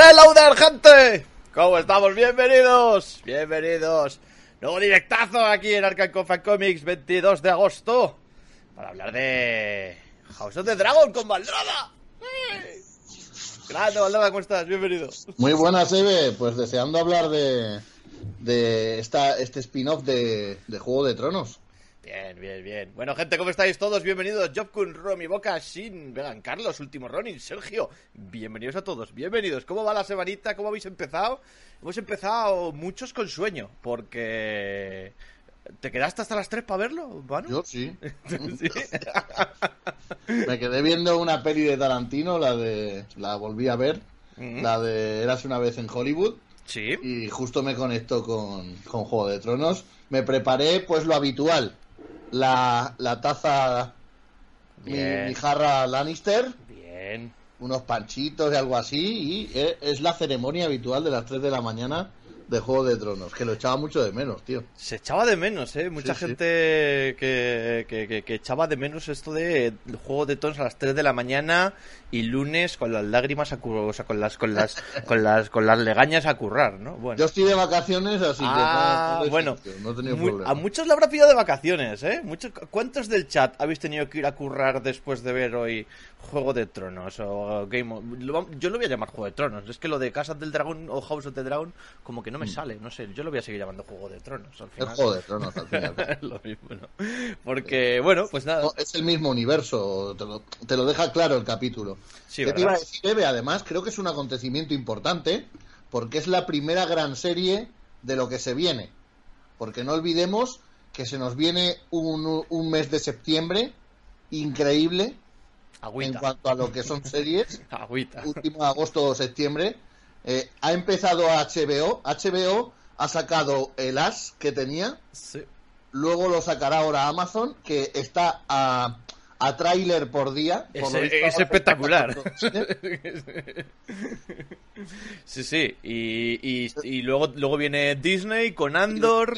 Hello there, gente. ¿Cómo estamos? Bienvenidos. Bienvenidos. Nuevo directazo aquí en Arkham Coffee Comics, 22 de agosto. Para hablar de House of the Dragon con Valdrada. Grande, Valdrada, ¿cómo estás? Bienvenido. Muy buenas, Eve. Pues deseando hablar de, de esta, este spin-off de, de Juego de Tronos. Bien, bien, bien. Bueno, gente, ¿cómo estáis todos? Bienvenidos. Jobkun, Romy, Boca, Shin, Vegan, Carlos, Último Ronin, Sergio. Bienvenidos a todos, bienvenidos. ¿Cómo va la semanita? ¿Cómo habéis empezado? Hemos empezado muchos con sueño, porque... ¿Te quedaste hasta las 3 para verlo, Manu? Yo sí. ¿Sí? Me quedé viendo una peli de Tarantino, la de. La volví a ver. Mm. La de Eras una vez en Hollywood. Sí. Y justo me conecto con, con Juego de Tronos. Me preparé, pues lo habitual. La, la taza. Mi, jarra Lannister. Bien. Unos panchitos y algo así. Y e- es la ceremonia habitual de las 3 de la mañana de Juego de Tronos. Que lo echaba mucho de menos, tío. Se echaba de menos, ¿eh? Mucha Sí, sí. gente que, que, que- que echaba de menos esto de juego de tonos a las 3 de la mañana y lunes con las lágrimas a currar, o sea, con las, con las, con las, con las legañas a currar, ¿no? Bueno. Yo estoy de vacaciones, así Ah, que no, bueno, sitio, no he tenido Mu- problema. a muchos le habrá pillado de vacaciones, ¿eh? Muchos, ¿Cuántos del chat habéis tenido que ir a currar después de ver hoy Juego de Tronos o Game of... Yo lo voy a llamar Juego de Tronos. Es que lo de Casa del Dragón o House of the Dragon como que no me sale, no sé. Yo lo voy a seguir llamando Juego de Tronos al Mm. Es final. Juego de Tronos al final. Es lo mismo, ¿no? Porque, bueno, pues nada. No, es el mismo universo, te lo, te lo deja claro el capítulo. Sí, ¿Qué te iba ¿verdad? a decir, Eve? Además, creo que es un acontecimiento importante porque es la primera gran serie de lo que se viene. Porque no olvidemos que se nos viene un, un mes de septiembre increíble en cuanto a lo que son series. Agüita. último agosto o septiembre, eh, ha empezado HBO. HBO ha sacado el As que tenía, Sí. luego lo sacará ahora Amazon, que está a, a tráiler por día. Es, por lo visto, es ahora espectacular. Sí, sí. Y, y, y luego, luego viene Disney con Andor.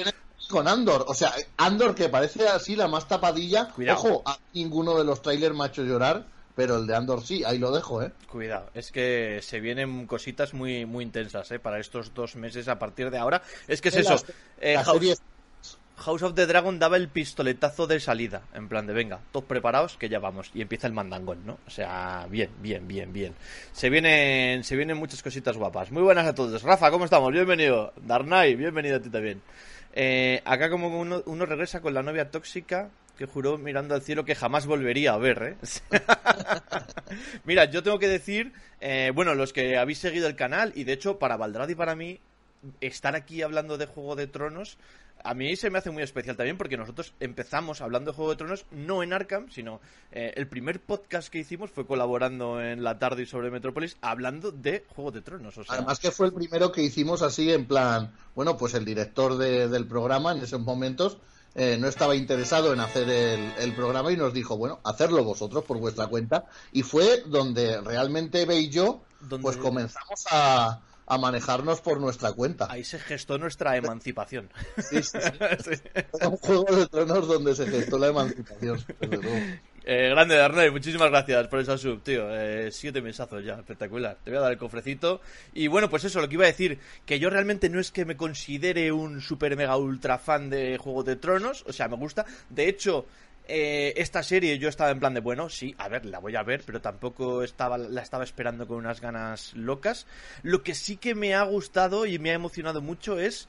Con Andor, o sea, Andor que parece así la más tapadilla. Cuidado. Ojo, a ninguno de los trailers me ha hecho llorar, pero el de Andor sí, ahí lo dejo, ¿eh? Cuidado, es que se vienen cositas muy, muy intensas ¿eh? para estos dos meses a partir de ahora. Es que es eso. eh, la House, serie House of the Dragon daba el pistoletazo de salida. En plan de, venga, todos preparados que ya vamos. Y empieza el mandangón, ¿no? O sea, bien, bien, bien, bien. Se vienen, se vienen muchas cositas guapas. Muy buenas a todos. Rafa, ¿cómo estamos? Bienvenido. Darnay, bienvenido a ti también. Eh, acá como uno, uno regresa con la novia tóxica que juró mirando al cielo que jamás volvería a ver, ¿eh? Mira, yo tengo que decir, eh, bueno, los que habéis seguido el canal, y de hecho, para Valdrad y para mí, estar aquí hablando de Juego de Tronos, a mí se me hace muy especial también porque nosotros empezamos hablando de Juego de Tronos no en Arkham, sino eh, el primer podcast que hicimos fue colaborando en la tarde y sobre Metrópolis hablando de Juego de Tronos. O sea, Además que fue el primero que hicimos así en plan, bueno, pues el director de- del programa en esos momentos eh, no estaba interesado en hacer el, el programa y nos dijo, bueno, hacerlo vosotros por vuestra cuenta. Y fue donde realmente Eve y yo, pues comenzamos a, a manejarnos por nuestra cuenta. ahí se gestó nuestra emancipación. Sí, sí, sí. Sí. Era un juego de tronos donde se gestó la emancipación. Eh, grande, Darnay, muchísimas gracias por esa sub, tío. Eh, siete mesazos ya, espectacular. Te voy a dar el cofrecito. Y bueno, pues eso, lo que iba a decir, que yo realmente no es que me considere un super mega ultra fan de Juego de Tronos, o sea, me gusta. De hecho, eh, esta serie yo estaba en plan de, bueno, sí, a ver, la voy a ver, pero tampoco estaba, la estaba esperando con unas ganas locas. Lo que sí que me ha gustado y me ha emocionado mucho es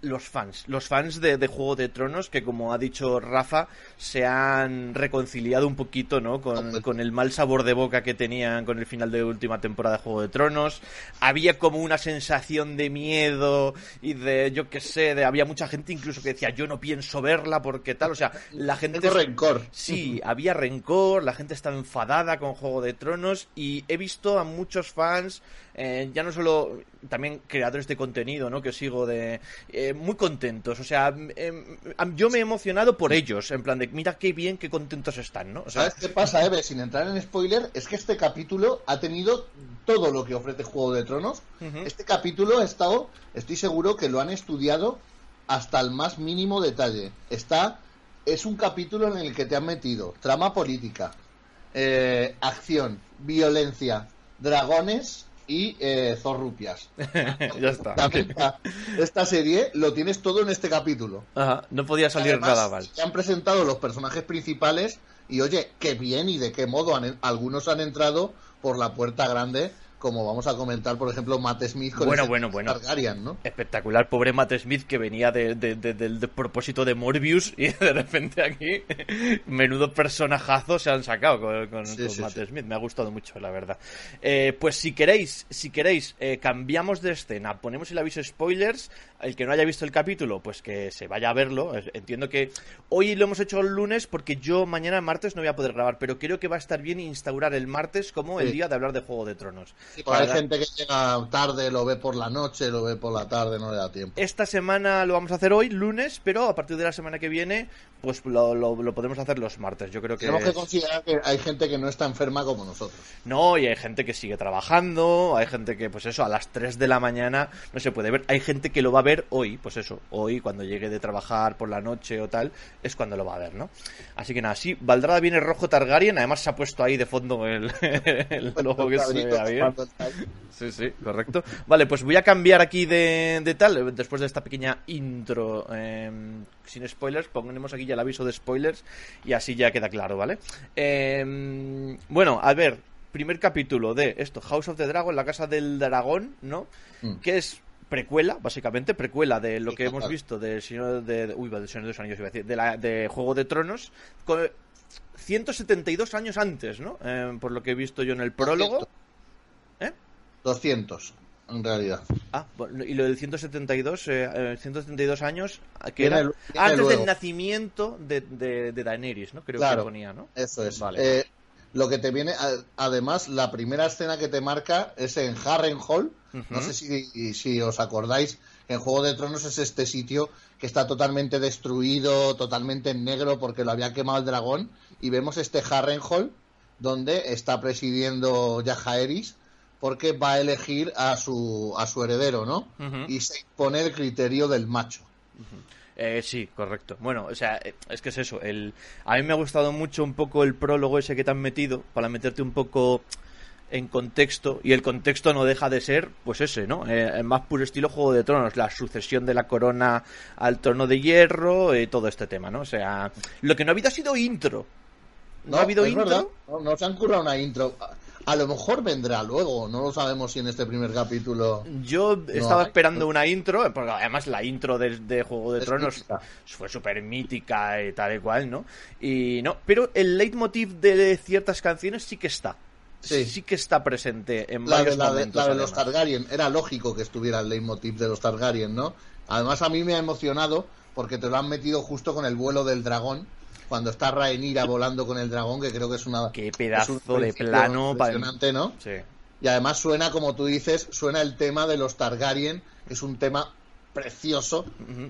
los fans, los fans de, de Juego de Tronos, que como ha dicho Rafa, se han reconciliado un poquito, ¿no? Con, con el mal sabor de boca que tenían con el final de última temporada de Juego de Tronos. Había como una sensación de miedo y de, yo qué sé, de, había mucha gente incluso que decía, yo no pienso verla porque tal, o sea, la gente... Tengo rencor. Sí, había rencor, la gente estaba enfadada con Juego de Tronos y he visto a muchos fans, eh, ya no solo también creadores de contenido, ¿no? Que sigo de eh, muy contentos, o sea, em, am- yo me he emocionado por ellos, en plan de mira qué bien, qué contentos están, ¿no? O sea, ¿Sabes qué pasa, Eve? Sin entrar en spoiler, es que este capítulo ha tenido todo lo que ofrece Juego de Tronos. Este capítulo ha estado, estoy seguro que lo han estudiado hasta el más mínimo detalle. Está, es un capítulo en el que te han metido trama política, eh, acción, violencia, dragones y eh, Zorrupias. ya está. Esta, esta serie lo tienes todo en este capítulo. Ajá, no podía salir Además, nada mal. Se han presentado los personajes principales y oye, qué bien y de qué modo han- algunos han entrado por la puerta grande, como vamos a comentar, por ejemplo, Matt Smith con Bueno, bueno, bueno. Targaryen, ¿no? Espectacular, pobre Matt Smith que venía de, de- de- del de propósito de Morbius y de repente aquí menudo personajazo se han sacado con, con- Sí, con sí, Matt sí. Smith. Me ha gustado mucho, la verdad. Eh, pues si queréis, si queréis, eh, cambiamos de escena, ponemos el aviso spoilers. El que no haya visto el capítulo, pues que se vaya a verlo. Entiendo que hoy lo hemos hecho el lunes porque yo mañana martes no voy a poder grabar, pero creo que va a estar bien instaurar el martes como el día de hablar de Juego de Tronos. Sí, porque hay gente que llega tarde, lo ve por la noche, lo ve por la tarde, no le da tiempo. Esta semana lo vamos a hacer hoy, lunes, pero a partir de la semana que viene, pues lo, lo- lo podemos hacer los martes. Yo creo que. Tenemos que considerar que hay gente que no está enferma como nosotros. No, y hay gente que sigue trabajando, hay gente que, pues eso, a las 3 de la mañana no se puede ver. Hay gente que lo va a ver hoy, pues eso, hoy, cuando llegue de trabajar por la noche o tal, es cuando lo va a ver, ¿no? Así que nada, sí, Valdrada viene rojo Targaryen, además se ha puesto ahí de fondo el, el logo que se vea bien. Sí, sí, correcto. Vale, pues voy a cambiar aquí de, de tal, después de esta pequeña intro eh, sin spoilers, ponemos aquí ya el aviso de spoilers y así ya queda claro, ¿vale? Eh, bueno, a ver, primer capítulo de esto, House of the Dragon, la casa del dragón, ¿no? Mm. Que es precuela, básicamente, precuela de lo que hemos visto del Señor de... Uy, del Señor de los Anillos, iba a decir, de, la, de Juego de Tronos, con 172 años antes, ¿no? Eh, por lo que he visto yo en el prólogo. 200. ¿Eh? 200, en realidad. Ah, bueno, y lo del 172, eh, eh, 172 años, ¿a ¿qué Viene era? antes luego. del nacimiento de, de, de Daenerys, ¿no? Creo Claro. que ponía, ¿no? Eso es. Vale. Eh, lo que te viene, además, la primera escena que te marca es en Harrenhal. No Ujú. sé si, si os acordáis, en Juego de Tronos es este sitio que está totalmente destruido, totalmente en negro porque lo había quemado el dragón. Y vemos este Harrenhal donde está presidiendo Yajaeris porque va a elegir a su, a su heredero, ¿no? Y se impone el criterio del macho. Eh, sí, correcto. Bueno, o sea, eh, es que es eso. El... A mí me ha gustado mucho un poco el prólogo ese que te han metido para meterte un poco en contexto y el contexto no deja de ser pues ese, ¿no? Eh, el más puro estilo Juego de Tronos, la sucesión de la corona al trono de hierro, eh, todo este tema, ¿no? O sea, lo que no ha habido ha sido intro. ¿No, ha habido intro? verdad. No, no se han currado una intro. A, lo mejor vendrá luego, no lo sabemos si en este primer capítulo. Yo estaba hay. esperando una intro, porque además la intro de, de Juego de Es Tronos mítica. fue súper mítica y tal y cual, ¿no? Y no, pero el leitmotiv de ciertas canciones sí que está. Sí. que está presente en La de, varios de- momentos. la de los. Targaryen, era lógico que estuviera el leitmotiv de los Targaryen, ¿no? Además a mí me ha emocionado porque te lo han metido justo con el vuelo del dragón, cuando está Rhaenyra volando con el dragón, que creo que es una... Qué pedazo un de plano impresionante, ¿no? Sí. Y además suena, como tú dices, suena el tema de los Targaryen, que es un tema precioso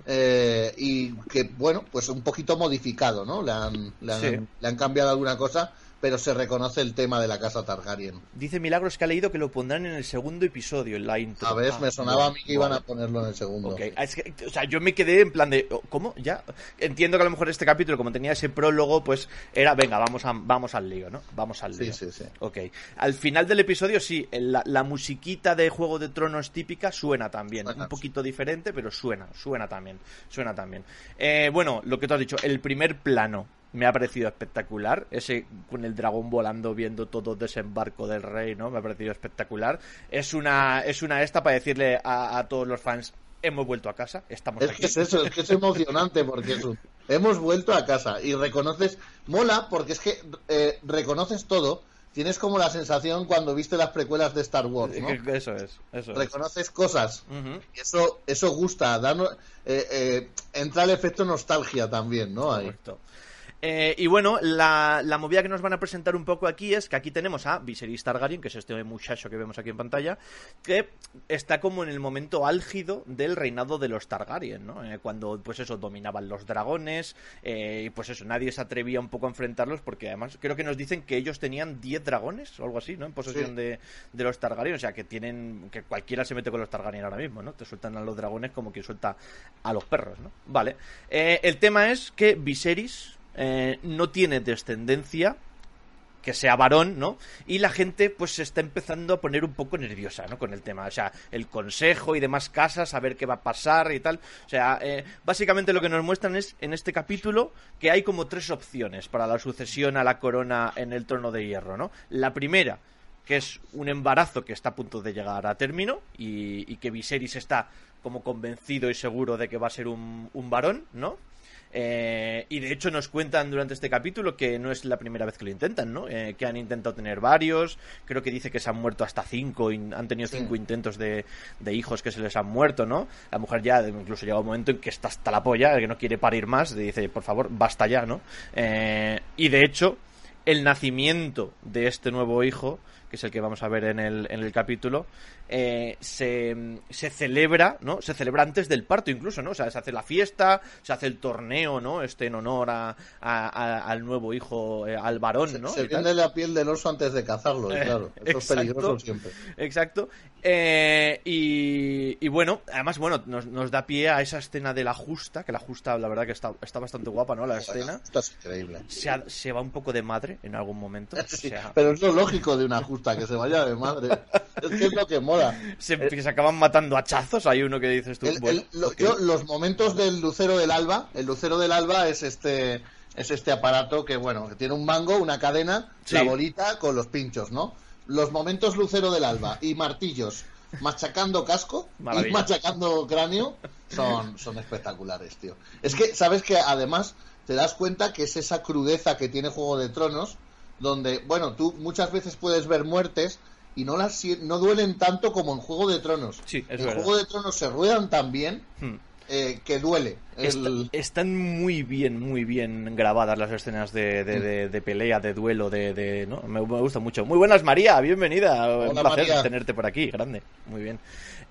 eh, y que, bueno, pues un poquito modificado, ¿no? Le han, le han, Sí. le han cambiado alguna cosa, pero se reconoce el tema de la casa Targaryen. Dice Milagros que ha leído que lo pondrán en el segundo episodio, en la intro. A ver, Ah, me sonaba a mí que iban vale. a ponerlo en el segundo. Ok, es que, o sea, yo me quedé en plan de, oh, ¿cómo? ¿Ya? Entiendo que a lo mejor este capítulo, como tenía ese prólogo, pues era, venga, vamos, a, vamos al lío, ¿no? Vamos al Sí, lío. sí, sí. Ok. Al final del episodio, sí, la, la musiquita de Juego de Tronos típica suena también. Un poquito diferente, pero suena, suena también. Suena también. Eh, bueno, lo que tú has dicho, el primer plano me ha parecido espectacular. Ese con el dragón volando, viendo todo el desembarco del rey, ¿no? Me ha parecido espectacular. Es una, es una esta para decirle a, a todos los fans. Hemos vuelto a casa, estamos Es aquí. que es eso, es que es emocionante porque es un- hemos vuelto a casa y reconoces, mola porque es que eh, reconoces todo, tienes como la sensación cuando viste las precuelas de Star Wars, ¿no? Eso es, eso es. Reconoces cosas y eso, eso gusta, da no- eh, eh, entra el efecto nostalgia también, ¿no? Ahí. Correcto. Eh, y bueno, la, la movida que nos van a presentar un poco aquí es que aquí tenemos a Viserys Targaryen, que es este muchacho que vemos aquí en pantalla, que está como en el momento álgido del reinado de los Targaryen, ¿no? Eh, cuando, pues eso, dominaban los dragones, eh, y pues eso, nadie se atrevía un poco a enfrentarlos, porque además creo que nos dicen que ellos tenían 10 dragones o algo así, ¿no? En posesión Sí. de, de los Targaryen, o sea, que tienen, que cualquiera se mete con los Targaryen ahora mismo, ¿no? Te sueltan a los dragones como quien suelta a los perros, ¿no? Vale. Eh, el tema es que Viserys eh, no tiene descendencia que sea varón, ¿no? Y la gente pues se está empezando a poner un poco nerviosa, ¿no? Con el tema, o sea, el consejo y demás casas, a ver qué va a pasar y tal. O sea, eh, básicamente lo que nos muestran es en este capítulo que hay como tres opciones para la sucesión a la corona en el trono de hierro, ¿no? La primera, que es un embarazo que está a punto de llegar a término y, y que Viserys está como convencido y seguro de que va a ser un, un varón, ¿no? Eh, y de hecho nos cuentan durante este capítulo que no es la primera vez que lo intentan, ¿no? Eh, que han intentado tener varios, creo que dice que se han muerto hasta cinco, han tenido cinco intentos de, de, hijos que se les han muerto, ¿no? La mujer ya incluso llega un momento en que está hasta la polla, que no quiere parir más, le dice, por favor, basta ya, ¿no? Eh, y de hecho, el nacimiento de este nuevo hijo que es el que vamos a ver en el, en el capítulo, eh, se, se, celebra, ¿no? Se celebra antes del parto incluso, ¿no? O sea, se hace la fiesta, se hace el torneo, ¿no? Este en honor a, a, al nuevo hijo, eh, al varón, ¿no? Se, se la piel del oso antes de cazarlo, eh, claro. Eso exacto, es peligroso siempre. Exacto. Y, y, bueno, además, bueno, nos, nos, da pie a esa escena de la justa, que la justa, la verdad que está, está bastante guapa, ¿no? La escena. La es increíble. Se, ha, se, va un poco de madre en algún momento. Sí, o sea... Pero es lo lógico de una justa, que se vaya de madre. es que es lo que mola. Se, que se acaban matando a chazos, hay uno que dices tú. El, bueno, el, lo, okay. yo, los momentos del lucero del alba, el lucero del alba es este es este aparato que, bueno, que tiene un mango, una cadena, sí. la bolita con los pinchos, ¿no? Los momentos lucero del alba y martillos machacando casco Maravilla. y machacando cráneo son, son espectaculares, tío. Es que, ¿sabes que Además, te das cuenta que es esa crudeza que tiene Juego de Tronos, donde, bueno, tú muchas veces puedes ver muertes y no las no duelen tanto como en Juego de Tronos. Sí, es en verdad. Juego de Tronos se ruedan tan bien Hmm. Eh, que duele. El... Está, están muy bien, muy bien grabadas las escenas de, de, de, de pelea, de duelo, de, ¿no? me, me, gusta mucho. Muy buenas, María, bienvenida. Hola, Un placer María. tenerte por aquí, grande. Muy bien.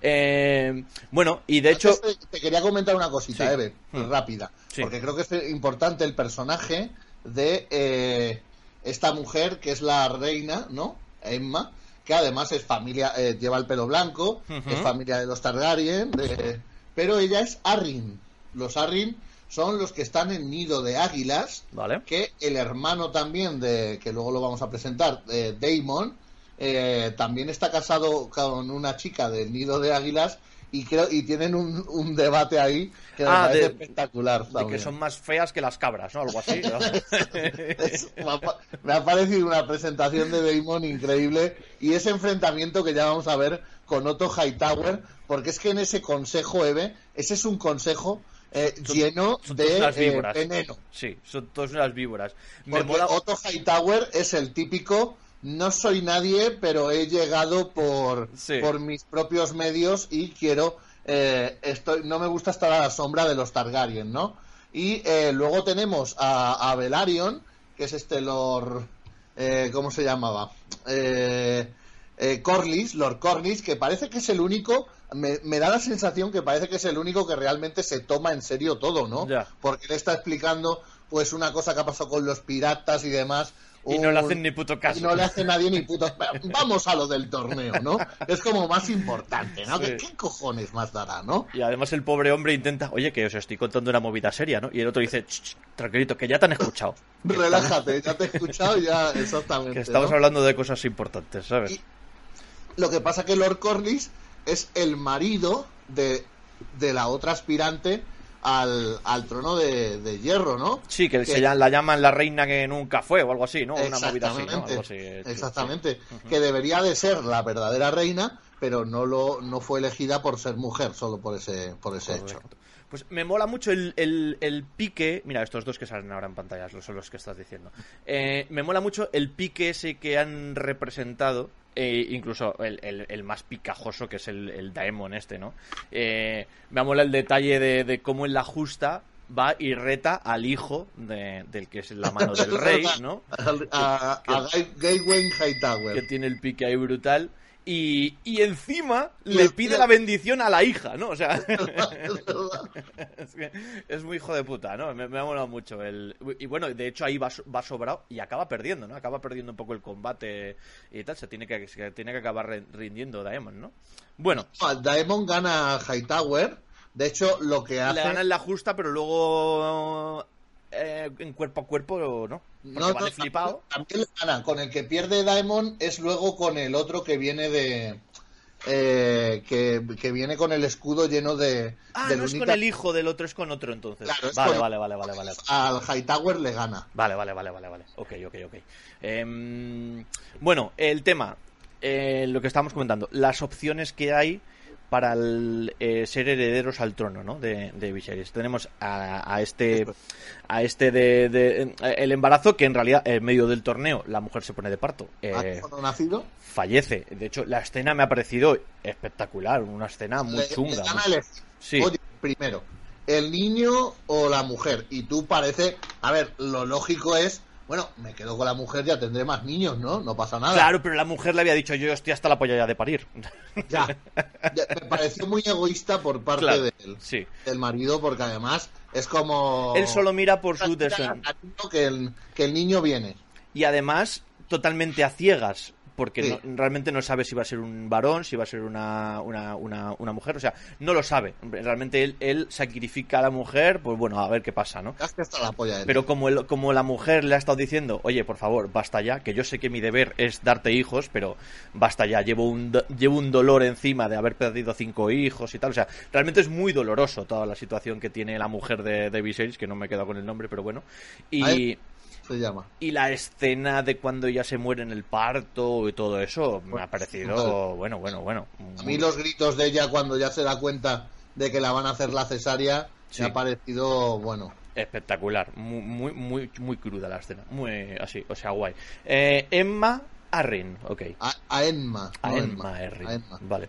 Eh, bueno, y de hecho... Te, quería comentar una cosita, Sí. Hmm. rápida. Sí. Porque creo que es importante el personaje de eh, esta mujer que es la reina, ¿no? Emma, que además es familia, eh, lleva el pelo blanco, es familia de los Targaryen, de- pero ella es Arryn. Los Arryn son los que están en nido de águilas, Vale. que el hermano también de, que luego lo vamos a presentar, eh, Daemon, eh, también está casado con una chica del nido de águilas y creo y tienen un, un debate ahí que me Ah, parece de- espectacular. De también. que son más feas que las cabras, ¿no? Algo así. ¿no? Es- me, ha, pa- me ha parecido una presentación de Damon increíble y ese enfrentamiento que ya vamos a ver con Otto Hightower, porque es que en ese consejo, Eve, ese es un consejo eh, Son- lleno son de eh, veneno. Sí, son todas unas víboras. Me mola... Otto Hightower es el típico no soy nadie, pero he llegado por, Sí. por mis propios medios y quiero eh, estoy no me gusta estar a la sombra de los Targaryen, ¿no? Y eh, luego tenemos a, a Velaryon, que es este Lord eh, ¿cómo se llamaba? Eh, eh, Corlys, Lord Corlys, que parece que es el único, me, me da la sensación que parece que es el único que realmente se toma en serio todo, ¿no? Porque le está explicando pues una cosa que ha pasado con los piratas y demás. Y no le hacen ni puto caso. y no le hace nadie ni puto. Vamos a lo del torneo, ¿no? Es como más importante, ¿no? Sí. ¿Qué, qué cojones más dará, no? Y además el pobre hombre intenta, oye, que os estoy contando una movida seria, ¿no? Y el otro dice, "Ch, ch, tranquilito, que ya te han escuchado. Relájate, ya te he escuchado, ya exactamente. Que estamos ¿no? hablando de cosas importantes, ¿sabes? Y- Lo que pasa que Lord Corlys es el marido de, de la otra aspirante al, al trono de, de hierro, ¿no? Sí, que, que- se la llaman la reina que nunca fue o algo así, ¿no? Una movida así, ¿no? Exactamente, Algo así, eh, sí. Que debería de ser la verdadera reina, pero no lo no fue elegida por ser mujer, solo por ese por ese hecho. Pues me mola mucho el, el- el pique. Mira, estos dos que salen ahora en pantalla son los que estás diciendo. Eh, me mola mucho el pique ese que han representado. eh, incluso el, el- el más picajoso que es el, el Daemon este, ¿no? Eh, me mola el detalle de, de cómo en la justa va y reta al hijo de- del que es la mano del rey, ¿no? A, a Gawain Hightower. que tiene el pique ahí brutal. Y, y encima Le le pide la bendición a la hija, ¿no? O sea, Es verdad. es, que es muy hijo de puta, ¿no? Me, me ha molado mucho. El... Y bueno, de hecho ahí va, va sobrado y acaba perdiendo, ¿no? Acaba perdiendo un poco el combate y tal. Se tiene que, se tiene que acabar rindiendo Daemon, ¿no? Bueno, No, Daemon gana Hightower. De hecho, lo que hace. le gana en la justa, pero luego eh, en cuerpo a cuerpo, ¿no? Porque No, van no, flipado. También le gana. Con el que pierde Daemon es luego con el otro que viene de. eh, que, que viene con el escudo lleno de. Ah, de no es con el hijo del otro, es con otro entonces. Claro, vale, con- vale, vale, vale, vale. Al Hightower le gana. Vale, vale, vale, vale, vale. Ok, ok, ok. Em, bueno, el tema, eh, lo que estábamos comentando, las opciones que hay para el, eh, ser herederos al trono, ¿no? De, de Viserys. Tenemos a, a este, a este de, de- eh, el embarazo que en realidad en medio del torneo la mujer se pone de parto. eh, ¿Ha nacido? fallece. De hecho, la escena me ha parecido espectacular, una escena muy Le- chunga. le gana muy- el- Sí. Oye, primero, el niño o la mujer. Y tú parece. A ver, lo lógico es. Bueno, me quedo con la mujer, ya tendré más niños, ¿no? No pasa nada. Claro, pero la mujer le había dicho yo estoy hasta la polla ya de parir. Ya. Me pareció muy egoísta por parte Claro, del, sí. del marido, porque además es como. Él solo mira por su deseo. que el, que el niño viene. Y además, totalmente a ciegas, porque Sí. no- realmente no sabe si va a ser un varón, si va a ser una, una, una, una mujer, o sea, no lo sabe. Realmente él, él sacrifica a la mujer, pues bueno, a ver qué pasa, ¿no? La polla Pero como, el- como la mujer le ha estado diciendo, oye, por favor, basta ya, que yo sé que mi deber es darte hijos, pero basta ya, llevo un, llevo un dolor encima de haber perdido cinco hijos y tal. O sea, realmente es muy doloroso toda la situación que tiene la mujer de, de Viserys, que no me he quedado con el nombre, pero bueno. Y... Ay. se llama. Y la escena de cuando ella se muere en el parto y todo eso me ha parecido, bueno, bueno, bueno. A mí los gritos de ella cuando ya se da cuenta de que la van a hacer la cesárea Sí. me ha parecido, bueno, Espectacular, muy, muy, muy, muy cruda la escena, muy así, o sea, guay. Eh, Emma Arryn, ok. a, a Enma. A no Emma Enma, Arryn, a Enma. vale.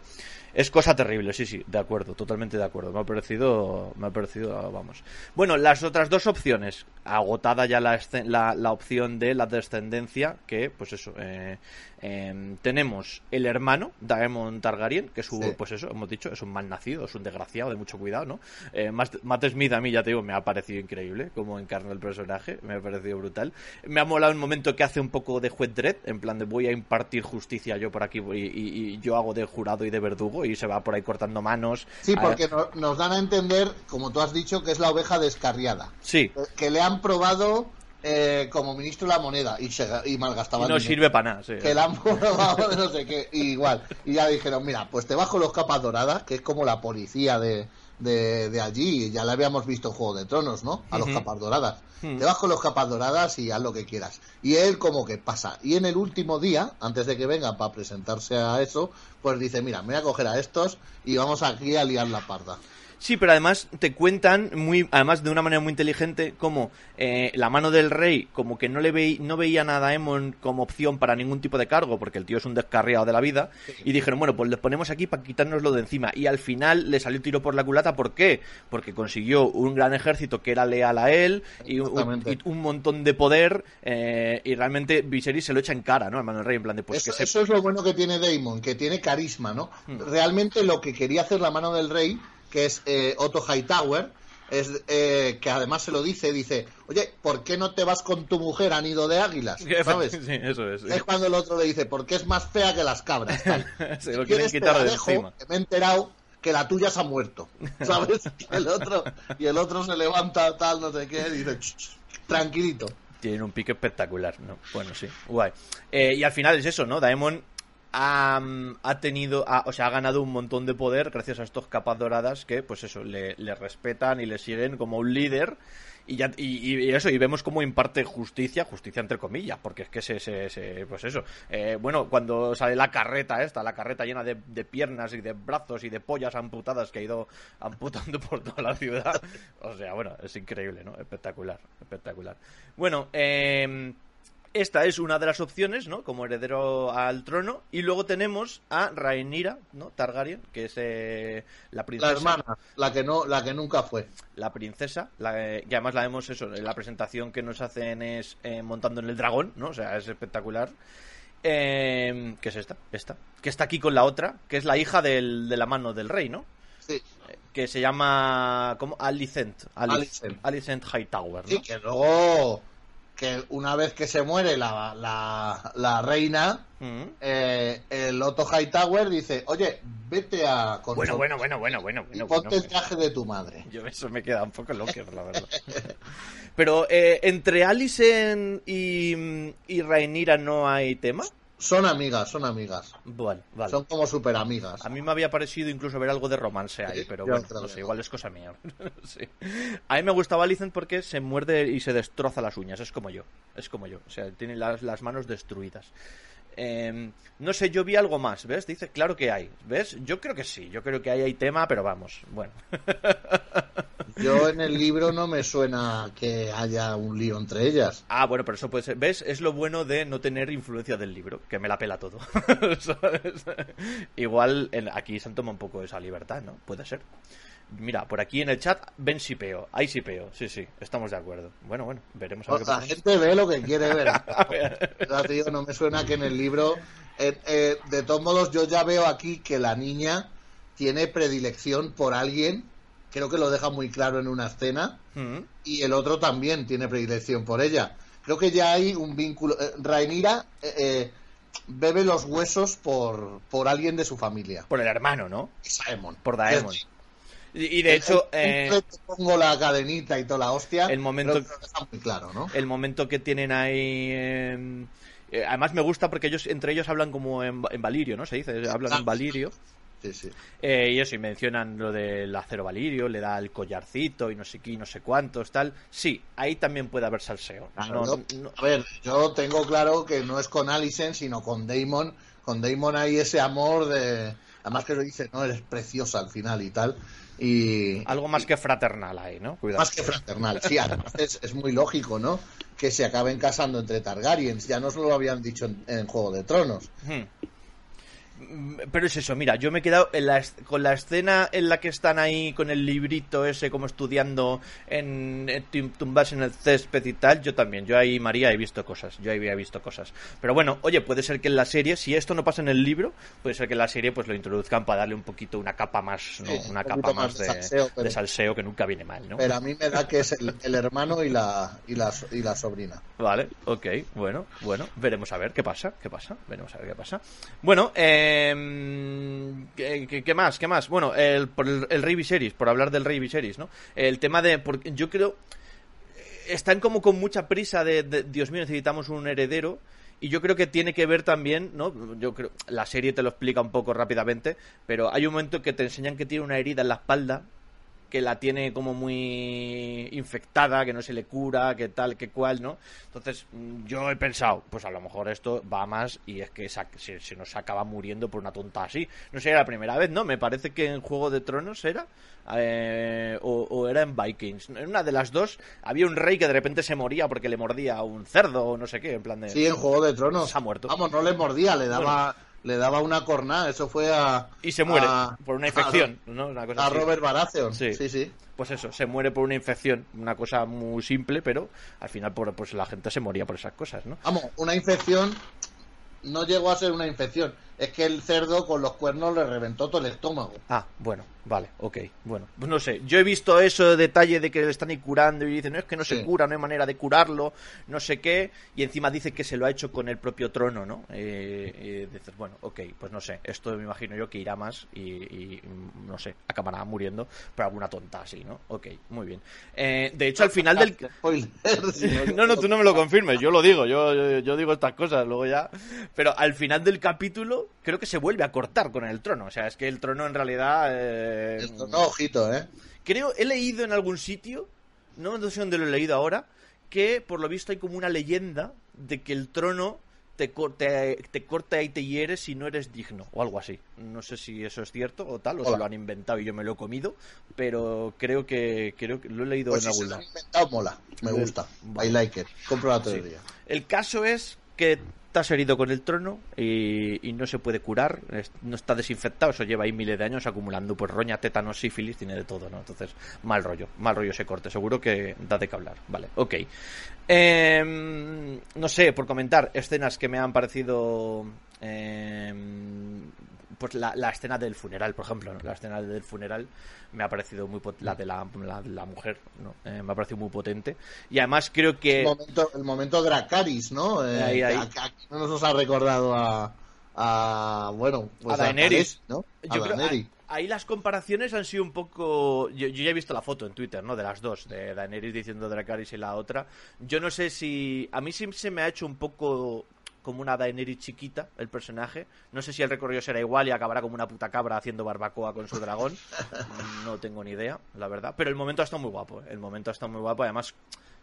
Es cosa terrible, sí, sí, de acuerdo, totalmente de acuerdo. Me ha parecido, me ha parecido, vamos. Bueno, las otras dos opciones, agotada ya la, la, la opción de la descendencia, que, pues eso, eh, eh, tenemos el hermano, Daemon Targaryen, que es un, Sí. pues eso, hemos dicho, es un mal nacido, es un desgraciado, de mucho cuidado, ¿no? Eh, Matt Smith a mí, ya te digo, me ha parecido increíble como encarna el personaje, me ha parecido brutal. Me ha molado un momento que hace un poco de juez Dredd, en plan de voy a impartir justicia yo por aquí y, y- y yo hago de jurado y de verdugo y se va por ahí cortando manos. Sí, porque no- nos dan a entender, como tú has dicho, que es la oveja descarriada. Sí, Eh, Que le han probado eh, como ministro de la moneda y, se, y y no dinero. sirve para nada, sí. que la han probado de no sé qué, y igual. Y ya dijeron, mira, pues te bajo los capas doradas, que es como la policía de, de, de allí, ya la habíamos visto en Juego de Tronos, ¿no? A los capas doradas. Hmm. Te bajo los capas doradas y haz lo que quieras. Y él como que pasa. Y en el último día, antes de que vengan para presentarse a eso, pues dice, mira, me voy a coger a estos y vamos aquí a liar la parda. Sí, pero además te cuentan muy, además de una manera muy inteligente, como eh, la mano del rey, como que no le veí, no veía a Daemon como opción para ningún tipo de cargo, porque el tío es un descarriado de la vida, y dijeron, bueno, pues les ponemos aquí para quitárnoslo de encima. Y al final le salió tiro por la culata, ¿por qué? Porque consiguió un gran ejército que era leal a él y un, Exactamente. y un montón de poder, eh, y realmente Viserys se lo echa en cara, ¿no? Al mano del rey, en plan de, pues eso, que se... eso es lo bueno que tiene Damon, que tiene carisma, ¿no? Hmm. Realmente lo que quería hacer la mano del rey, que es eh, Otto Hightower, es eh, que además se lo dice, dice, oye, ¿por qué no te vas con tu mujer a nido de águilas? ¿Sabes? Sí, eso es. Es cuando el otro le dice, porque es más fea que las cabras. tal. se lo Si quieren quitar de dejo, encima. que me he enterado que la tuya se ha muerto, ¿sabes? Y el otro, y el otro se levanta tal, no sé qué, y dice, "Ch, ch, tranquilito. Tienen un pique espectacular, ¿no? Bueno, sí, guay. Eh, y al final es eso, ¿no? Daemon ha, tenido, o sea, ha ganado un montón de poder gracias a estos capas doradas que, pues eso, le, respetan y le siguen como un líder. Y, ya, y, y eso, y vemos cómo imparte justicia, justicia entre comillas, porque es que se, se, se- pues eso. Eh, bueno, cuando sale la carreta esta, la carreta llena de, de piernas y de brazos y de pollas amputadas que ha ido amputando por toda la ciudad. O sea, bueno, es increíble, ¿no? Espectacular, espectacular. Bueno, eh, esta es una de las opciones, ¿no? Como heredero al trono. Y luego tenemos a Rhaenyra, ¿no? Targaryen, que es eh, la princesa. La hermana, la que no, la que nunca fue. La princesa, la, eh, que además la vemos eso, en la presentación que nos hacen es eh, montando en el dragón, ¿no? O sea, es espectacular. Eh, ¿Qué es esta? Esta. Que está aquí con la otra, que es la hija del, de la mano del rey, ¿no? Sí, Eh, Que se llama. ¿Cómo? Alicent. Alic- Alicent. Alicent Hightower, ¿no? sí, que luego que una vez que se muere la, la, la reina, Mm. eh, el Otto Hightower dice, oye, vete a... Bueno, bueno, bueno, bueno, bueno, y bueno. ponte bueno. el traje de tu madre. Yo eso me queda un poco loco, la verdad. Pero eh, entre Alicent y, y Rhaenyra no hay tema. Son amigas, son amigas. Vale. Son como super amigas. A mí me había parecido incluso ver algo de romance ahí, Sí, pero bueno, no sé, igual es cosa mía. Sí. A mí me gustaba Alicent porque se muerde y se destroza las uñas, es como yo, es como yo, o sea, tiene las, las manos destruidas. Eh, no sé, yo vi algo más, ¿ves? Dice, claro que hay, ¿ves? Yo creo que sí, yo creo que ahí hay tema, pero vamos, bueno. Yo en el libro no me suena que haya un lío entre ellas. Ah, bueno, pero eso puede ser. ¿Ves? Es lo bueno de no tener influencia del libro, que me la pela todo. ¿Sabes? Igual en- aquí se han tomado un poco esa libertad, ¿no? Puede ser. Mira, por aquí en el chat ven sipeo. Hay sipeo, sí, sí, estamos de acuerdo. Bueno, bueno, veremos a ver La pasa. gente ve lo que quiere ver. Tío, no me suena que en el libro... eh, eh, de todos modos, yo ya veo aquí que la niña tiene predilección por alguien. Creo que lo deja muy claro en una escena. Mm, y el otro también tiene predilección por ella. Creo que ya hay un vínculo. Eh, Rhaenyra eh, eh, bebe los huesos por, por alguien de su familia. Por el hermano, ¿no? Simon. Por Daemon. Y de hecho, eh, pongo la cadenita y toda la hostia. el momento- deja muy claro, ¿no? el momento que tienen ahí. eh, eh, además me gusta porque ellos entre ellos hablan como en, en Valirio, ¿no? Se dice, hablan en Valirio. Sí, sí. Eh, y eso, y mencionan lo del acero valirio, le da el collarcito y no sé qué, y no sé cuántos, tal. Sí, ahí también puede haber salseo. Claro, No- yo- no- A ver, yo tengo claro que no es con Alicent, sino con Damon. Con Damon hay ese amor de. Además que lo dice, no, eres preciosa al final y tal. Y. algo más que fraternal ahí, ¿no? Cuidado. Más que fraternal, sí, además es, es muy lógico, ¿no? Que se acaben casando entre Targaryens, ya nos lo habían dicho en, en Juego de Tronos. Hmm. Mm, Pero es eso, mira, yo me he quedado en la con la escena en la que están ahí con el librito ese como estudiando en, en tum- tumbados en el césped y tal, yo también, yo ahí María he visto cosas, yo ahí había visto cosas. Pero bueno, oye, puede ser que en la serie, si esto no pasa en el libro, puede ser que en la serie pues lo introduzcan para darle un poquito una capa más, ¿no? Sí, una un capa más de de, salseo, pero- de salseo que nunca viene mal, ¿no? Pero a mí me da que es el, el hermano y la, y, la, y la sobrina. Vale, ok, bueno, bueno, veremos a ver qué pasa, qué pasa, veremos a ver qué pasa. Bueno, eh, ¿qué, qué- más? ¿Qué más? Bueno, el, el, el Rey Viserys, por hablar del Rey Viserys, ¿no? El tema de, porque yo creo, están como con mucha prisa de, Dios mío, necesitamos un heredero. Y yo creo que tiene que ver también, ¿no? Yo creo, la serie te lo explica un poco rápidamente, pero hay un momento que te enseñan que tiene una herida en la espalda que la tiene como muy infectada, que no se le cura, que tal, que cual, ¿no? Entonces, mm, yo he pensado, pues a lo mejor esto va más y es que se, se- nos acaba muriendo por una tonta así. No sé, era la primera vez, ¿no? Me parece que en Juego de Tronos era, eh, o, o era en Vikings. En una de las dos había un rey que de repente se moría porque le mordía a un cerdo o no sé qué, en plan de... Sí, en Juego de Tronos. Se ha muerto. Vamos, no le mordía, le daba, le daba una cornada. Eso fue a. Y se muere a- por una infección, ¿no? Una cosa A, a así. Robert Baratheon. Sí. Sí, sí. pues eso, se muere por una infección, una cosa muy simple, pero al final por, pues la gente se moría por esas cosas, ¿no? Vamos, una infección no llegó a ser una infección. Es que el cerdo con los cuernos le reventó todo el estómago. Ah, bueno, vale, ok, bueno. Pues no sé, yo he visto eso de detalle de que le están ahí curando y dicen, no, es que no se cura, no hay manera de curarlo, no sé qué, y encima dice que se lo ha hecho con el propio trono, ¿no? Eh, eh, dices, bueno, ok, pues no sé, esto me imagino yo que irá más y, y, no sé, acabará muriendo por alguna tonta así, ¿no? Ok, muy bien. Eh, de hecho, al final del... No- No, no, tú no me lo confirmes, yo lo digo, yo, yo, yo digo estas cosas, luego ya. Pero al final del capítulo, creo que se vuelve a cortar con el trono. O sea, es que el trono en realidad. eh, Esto no, ojito, ¿eh? Creo, he leído en algún sitio, no sé dónde lo he leído ahora, que por lo visto hay como una leyenda de que el trono te, te, te corta y te hiere si no eres digno, o algo así. No sé si eso es cierto o tal, o se Hola. lo han inventado y yo me lo he comido, pero creo que, creo que lo he leído Pues en si se algún lo lado. han inventado, mola. Me gusta. Vale. I like it. Compro la teoría. El caso es que has herido con el trono y, no se puede curar, no está desinfectado, eso lleva ahí miles de años acumulando pues roña, tétanos, sífilis, tiene de todo, ¿no? Entonces, mal rollo, mal rollo ese corte, seguro que da de qué hablar, vale, ok. Em, no sé, por comentar, escenas que me han parecido em, pues la, la escena del funeral, por ejemplo, ¿no? la escena del funeral me ha parecido muy la de la, la, la mujer, ¿no? Eh, me ha parecido muy potente y además creo que El momento, el momento Dracaris, ¿no? Eh, Ahí, a- no nos ha recordado a, a bueno, pues A Daenerys. ¿no? A Yo creo- Daenerys. ahí- las comparaciones han sido un poco. Yo, yo ya he visto la foto en Twitter, ¿no? De las dos, de Daenerys diciendo Dracarys y la otra. Yo no sé si. A mí sí se me ha hecho un poco como una Daenerys chiquita el personaje. No sé si el recorrido será igual y acabará como una puta cabra haciendo barbacoa con su dragón. No tengo ni idea, la verdad. Pero el momento ha estado muy guapo. ¿eh? El momento ha estado muy guapo. Además,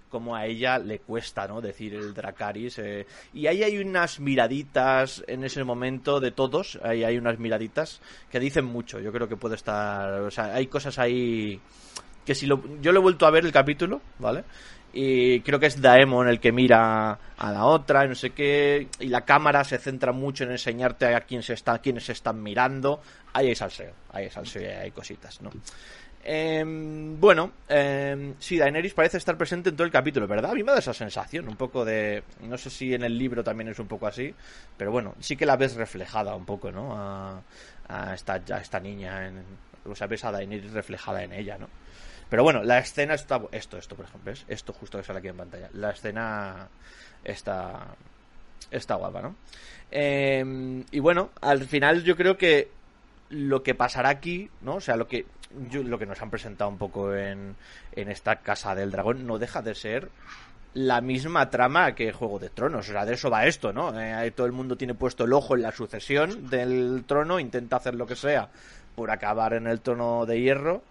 como a ella le cuesta, ¿no? Decir el Dracaris. eh, Y ahí hay unas miraditas en ese momento de todos. Ahí hay unas miraditas que dicen mucho. Yo creo que puede estar. O sea, hay cosas ahí que si lo... yo lo he vuelto a ver el capítulo, ¿vale? Y creo que es Daemon el que mira a la otra y no sé qué. Y la cámara se centra mucho en enseñarte a quién se está, a quiénes se están mirando. Ahí hay salseo, ahí hay salseo y hay cositas, ¿no? Em, bueno, em, sí, Daenerys parece estar presente en todo el capítulo, ¿verdad? A mí me da esa sensación, un poco de... No sé si en el libro también es un poco así, pero bueno, sí que la ves reflejada un poco, ¿no? A, a esta, a esta niña, en, o sea, ves a Daenerys reflejada en ella, ¿no? Pero bueno, la escena está... Esto, esto, por ejemplo, es esto justo que sale aquí en pantalla. La escena está... Está guapa, ¿no? Em, y bueno, al final yo creo que lo que pasará aquí, ¿no? O sea, lo que lo que nos han presentado un poco en, en esta casa del dragón no deja de ser la misma trama que Juego de Tronos. O sea, de eso va esto, ¿no? Eh, todo el mundo tiene puesto el ojo en la sucesión del trono, intenta hacer lo que sea por acabar en el trono de hierro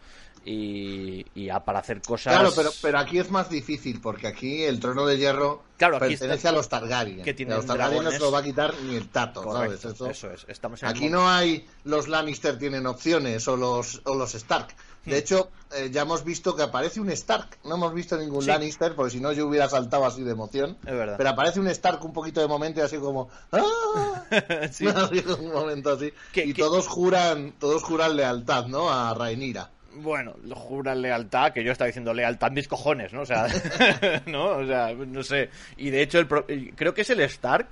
y, y a- para hacer cosas. Claro, pero, pero aquí es más difícil, porque aquí el trono de hierro Claro, aquí pertenece está- a los Targaryen. que tienen a los Targaryen no se lo va a quitar ni el tato, Correcto, ¿sabes? Eso- eso es. Estamos en Aquí no hay los Lannister tienen opciones o los, o los Stark. Hmm. De hecho, eh, ya hemos visto que aparece un Stark. No hemos visto ningún Sí. Lannister, porque si no yo hubiera saltado así de emoción. Es verdad. Pero aparece un Stark un poquito de momento y así como... ¡Ah! Sí. Un momento así. Y todos juran todos juran lealtad, ¿no? A Rhaenyra. Bueno, lo juran lealtad, que yo estaba diciendo lealtad mis cojones, ¿no? O sea, ¿no? O sea, no sé. Y de hecho, el pro- creo que es el Stark.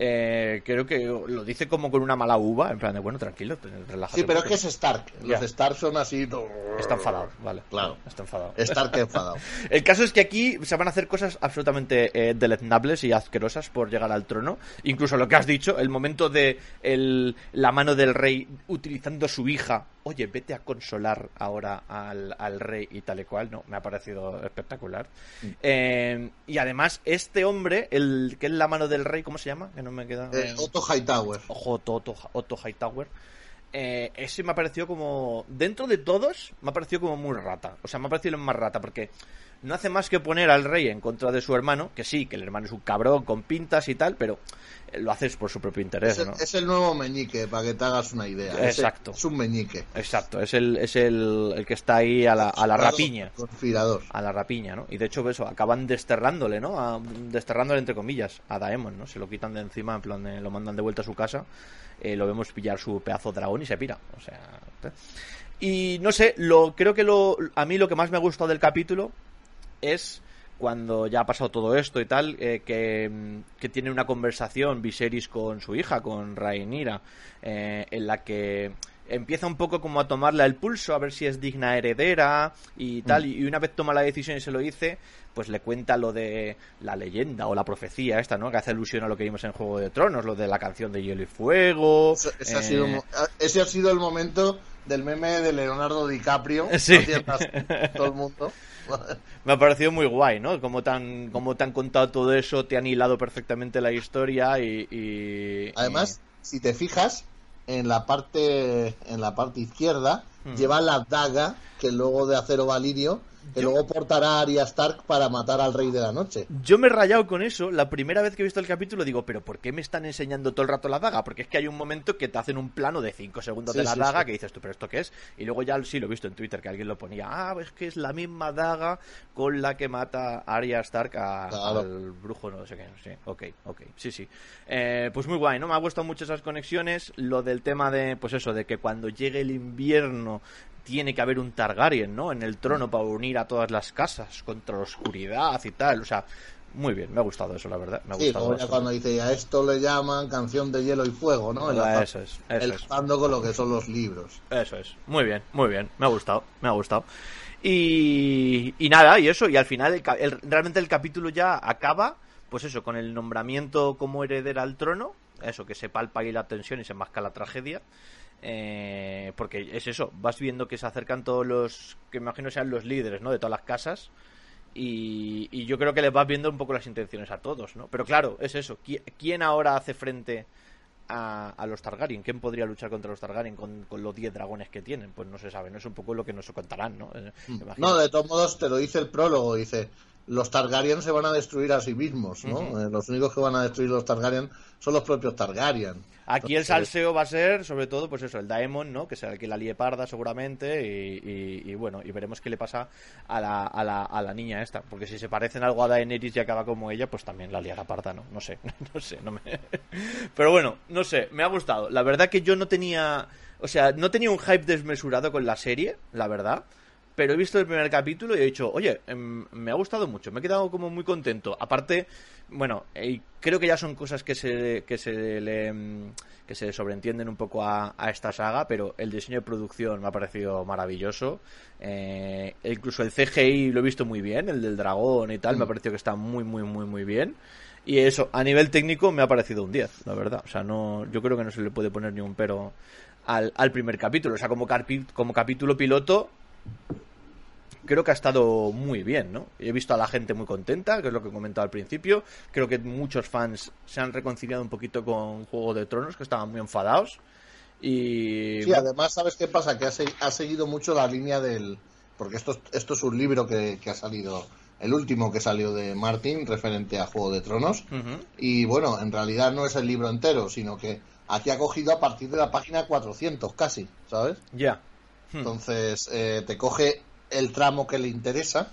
eh, creo que lo dice como con una mala uva, en plan de, bueno, tranquilo, te- relájate. Sí, pero es que es Stark. Los Ya. Stark son así... Está enfadado, vale. Claro. Está enfadado. Stark enfadado. El caso es que aquí se van a hacer cosas absolutamente eh, deleznables y asquerosas por llegar al trono. Incluso lo que has dicho, el momento de el- la mano del rey utilizando a su hija. Oye, vete a consolar ahora al, al rey y tal y cual. No, me ha parecido espectacular. Eh, y además, este hombre, el que es la mano del rey, ¿cómo se llama? Que no me queda. Eh, Otto Hightower. Ojo, Otto, Otto, Otto Hightower. Eh, ese me ha parecido como. Dentro de todos, me ha parecido como muy rata. O sea, me ha parecido el más rata, porque no hace más que poner al rey en contra de su hermano, que sí, que el hermano es un cabrón con pintas y tal, pero eh, lo haces por su propio interés, Es el, ¿no? es el nuevo meñique, para que te hagas una idea. Es- Exacto. Es un meñique. Exacto, es el, es el, el que está ahí a la, a la rapiña. Conspirador. A la rapiña, ¿no? Y de hecho, eso, acaban desterrándole, ¿no? A- desterrándole, entre comillas, a Daemon, ¿no? Se lo quitan de encima, en plan, de- lo mandan de vuelta a su casa. eh, lo vemos pillar su pedazo de dragón y se pira. O sea. ¿eh? Y no sé, lo, creo que lo, a mí lo que más me ha gustado del capítulo es cuando ya ha pasado todo esto y tal, eh, que, mm, que tiene una conversación Viserys con su hija, con Rhaenyra, eh, en la que empieza un poco como a tomarle el pulso, a ver si es digna heredera y tal, y una vez toma la decisión y se lo dice, pues le cuenta lo de la leyenda o la profecía esta, ¿no? Que hace alusión a lo que vimos en Juego de Tronos, lo de la canción de Hielo y Fuego. Ese, ese ha eh, sido, mo- ese ha sido el momento del meme de Leonardo DiCaprio. Sí. todo el mundo. Me ha parecido muy guay, ¿no? Como tan, como te han contado todo eso, te han hilado perfectamente la historia y... y- Además, si te fijas, en la parte en la parte izquierda Hmm. lleva la daga que luego de acero valirio que Yo- luego portará a Arya Stark para matar al rey de la noche. Yo me he rayado con eso. La primera vez que he visto el capítulo digo, pero ¿por qué me están enseñando todo el rato la daga? Porque es que hay un momento que te hacen un plano de 5 segundos Sí, de la sí, daga sí. que dices tú, pero ¿esto qué es? Y luego ya sí lo he visto en Twitter que alguien lo ponía, ah, es que es la misma daga con la que mata Arya Stark a- Claro. al brujo, no sé qué. Sí, ok, ok, sí, sí. Eh, pues muy guay, ¿no? Me ha gustado mucho esas conexiones. Lo del tema de, pues eso, de que cuando llegue el invierno tiene que haber un Targaryen, ¿no? En el trono para unir a todas las casas contra la oscuridad y tal. O sea, muy bien, me ha gustado eso, la verdad. Me ha Sí, gustado ya bastante. cuando dice a esto le llaman canción de hielo y fuego, ¿no? Ah, Enlaza- eso es, eso es. enlazando con lo que son los libros. Eso es. Muy bien, muy bien. Me ha gustado, me ha gustado. Y, y nada, y eso, y al final el el- realmente el capítulo ya acaba, pues eso, con el nombramiento como heredera al trono, eso, que se palpa ahí la tensión y se masca la tragedia. Eh, porque es eso, vas viendo que se acercan todos los, que imagino sean los líderes, ¿no? De todas las casas. Y, y yo creo que les vas viendo un poco las intenciones a todos, ¿no? Pero claro, es eso. ¿qui- ¿Quién ahora hace frente a, a los Targaryen? ¿Quién podría luchar contra los Targaryen con, con los 10 dragones que tienen? Pues no se sabe, no es un poco lo que nos contarán, ¿no? Eh, imagino. No, de todos modos te lo dice el prólogo, dice, los Targaryen se van a destruir a sí mismos, ¿no? Eh, los únicos que van a destruir los Targaryen son los propios Targaryen. Aquí el salseo va a ser, sobre todo, pues eso, el Daemon, ¿no? Que será el que la lie parda seguramente y, y- y bueno, y veremos qué le pasa a la, a, la, a la niña esta. Porque si se parecen algo a Daenerys y acaba como ella, pues también la liará parda, ¿no? No sé, no sé, no me... Pero bueno, no sé, me ha gustado. La verdad que yo no tenía... O sea, no tenía un hype desmesurado con la serie, la verdad. Pero he visto el primer capítulo y he dicho, oye, em, me ha gustado mucho, me he quedado como muy contento. Aparte, bueno, eh, creo que ya son cosas que se, que se le em, que se sobreentienden un poco a, a esta saga, pero el diseño de producción me ha parecido maravilloso. Eh, incluso el CGI lo he visto muy bien, el del dragón y tal, me ha parecido que está muy, muy, muy, muy bien. Y eso, a nivel técnico me ha parecido un 10, la verdad. O sea, no, yo creo que no se le puede poner ni un pero al, al primer capítulo. O sea, como, carpi- como capítulo piloto, creo que ha estado muy bien, ¿no? He visto a la gente muy contenta, que es lo que he comentado al principio. Creo que muchos fans se han reconciliado un poquito con Juego de Tronos, que estaban muy enfadados. Y. Sí, además, ¿sabes qué pasa? Que ha, se- ha seguido mucho la línea del... Porque esto, es- esto es un libro que, que ha salido, el último que salió de Martin, referente a Juego de Tronos. Y bueno, en realidad no es el libro entero, sino que aquí ha cogido a partir de la página 400 casi, ¿sabes? Ya. Hmm. Entonces eh, te coge el tramo que le interesa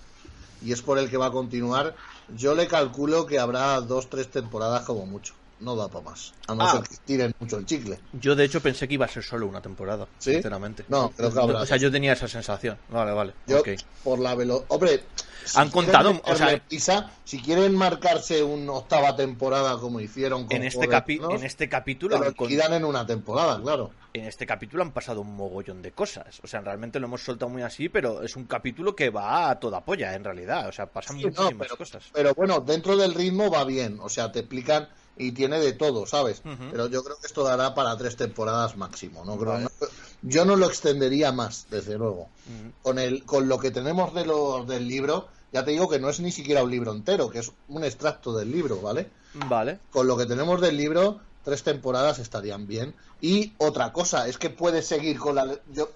y es por el que va a continuar. Yo le calculo que habrá dos, tres temporadas como mucho. No da para más. A no Ah. ser que tiren mucho el chicle. Yo, de hecho, pensé que iba a ser solo una temporada, ¿Sí? sinceramente. No, creo que habrá O sea, yo tenía esa sensación. Vale, vale. Yo, por la velo... Hombre, si Han contado, o sea- prisa, si quieren marcarse una octava temporada como hicieron con En este, capi- en este capítulo lo con- en una temporada, claro. en este capítulo han pasado un mogollón de cosas. O sea, realmente lo hemos soltado muy así, pero es un capítulo que va a toda polla, en realidad. O sea, pasan Sí, no, muchísimas pero, cosas. pero bueno, dentro del ritmo va bien. O sea, te explican y tiene de todo, ¿sabes? Pero yo creo que esto dará para tres temporadas máximo. No creo, Vale. no- yo no lo extendería más, desde luego. Con el, con lo que tenemos de los del libro, ya te digo que no es ni siquiera un libro entero, que es un extracto del libro, ¿vale? Vale. Con lo que tenemos del libro, tres temporadas estarían bien. Y otra cosa, es que puede seguir con la. Yo,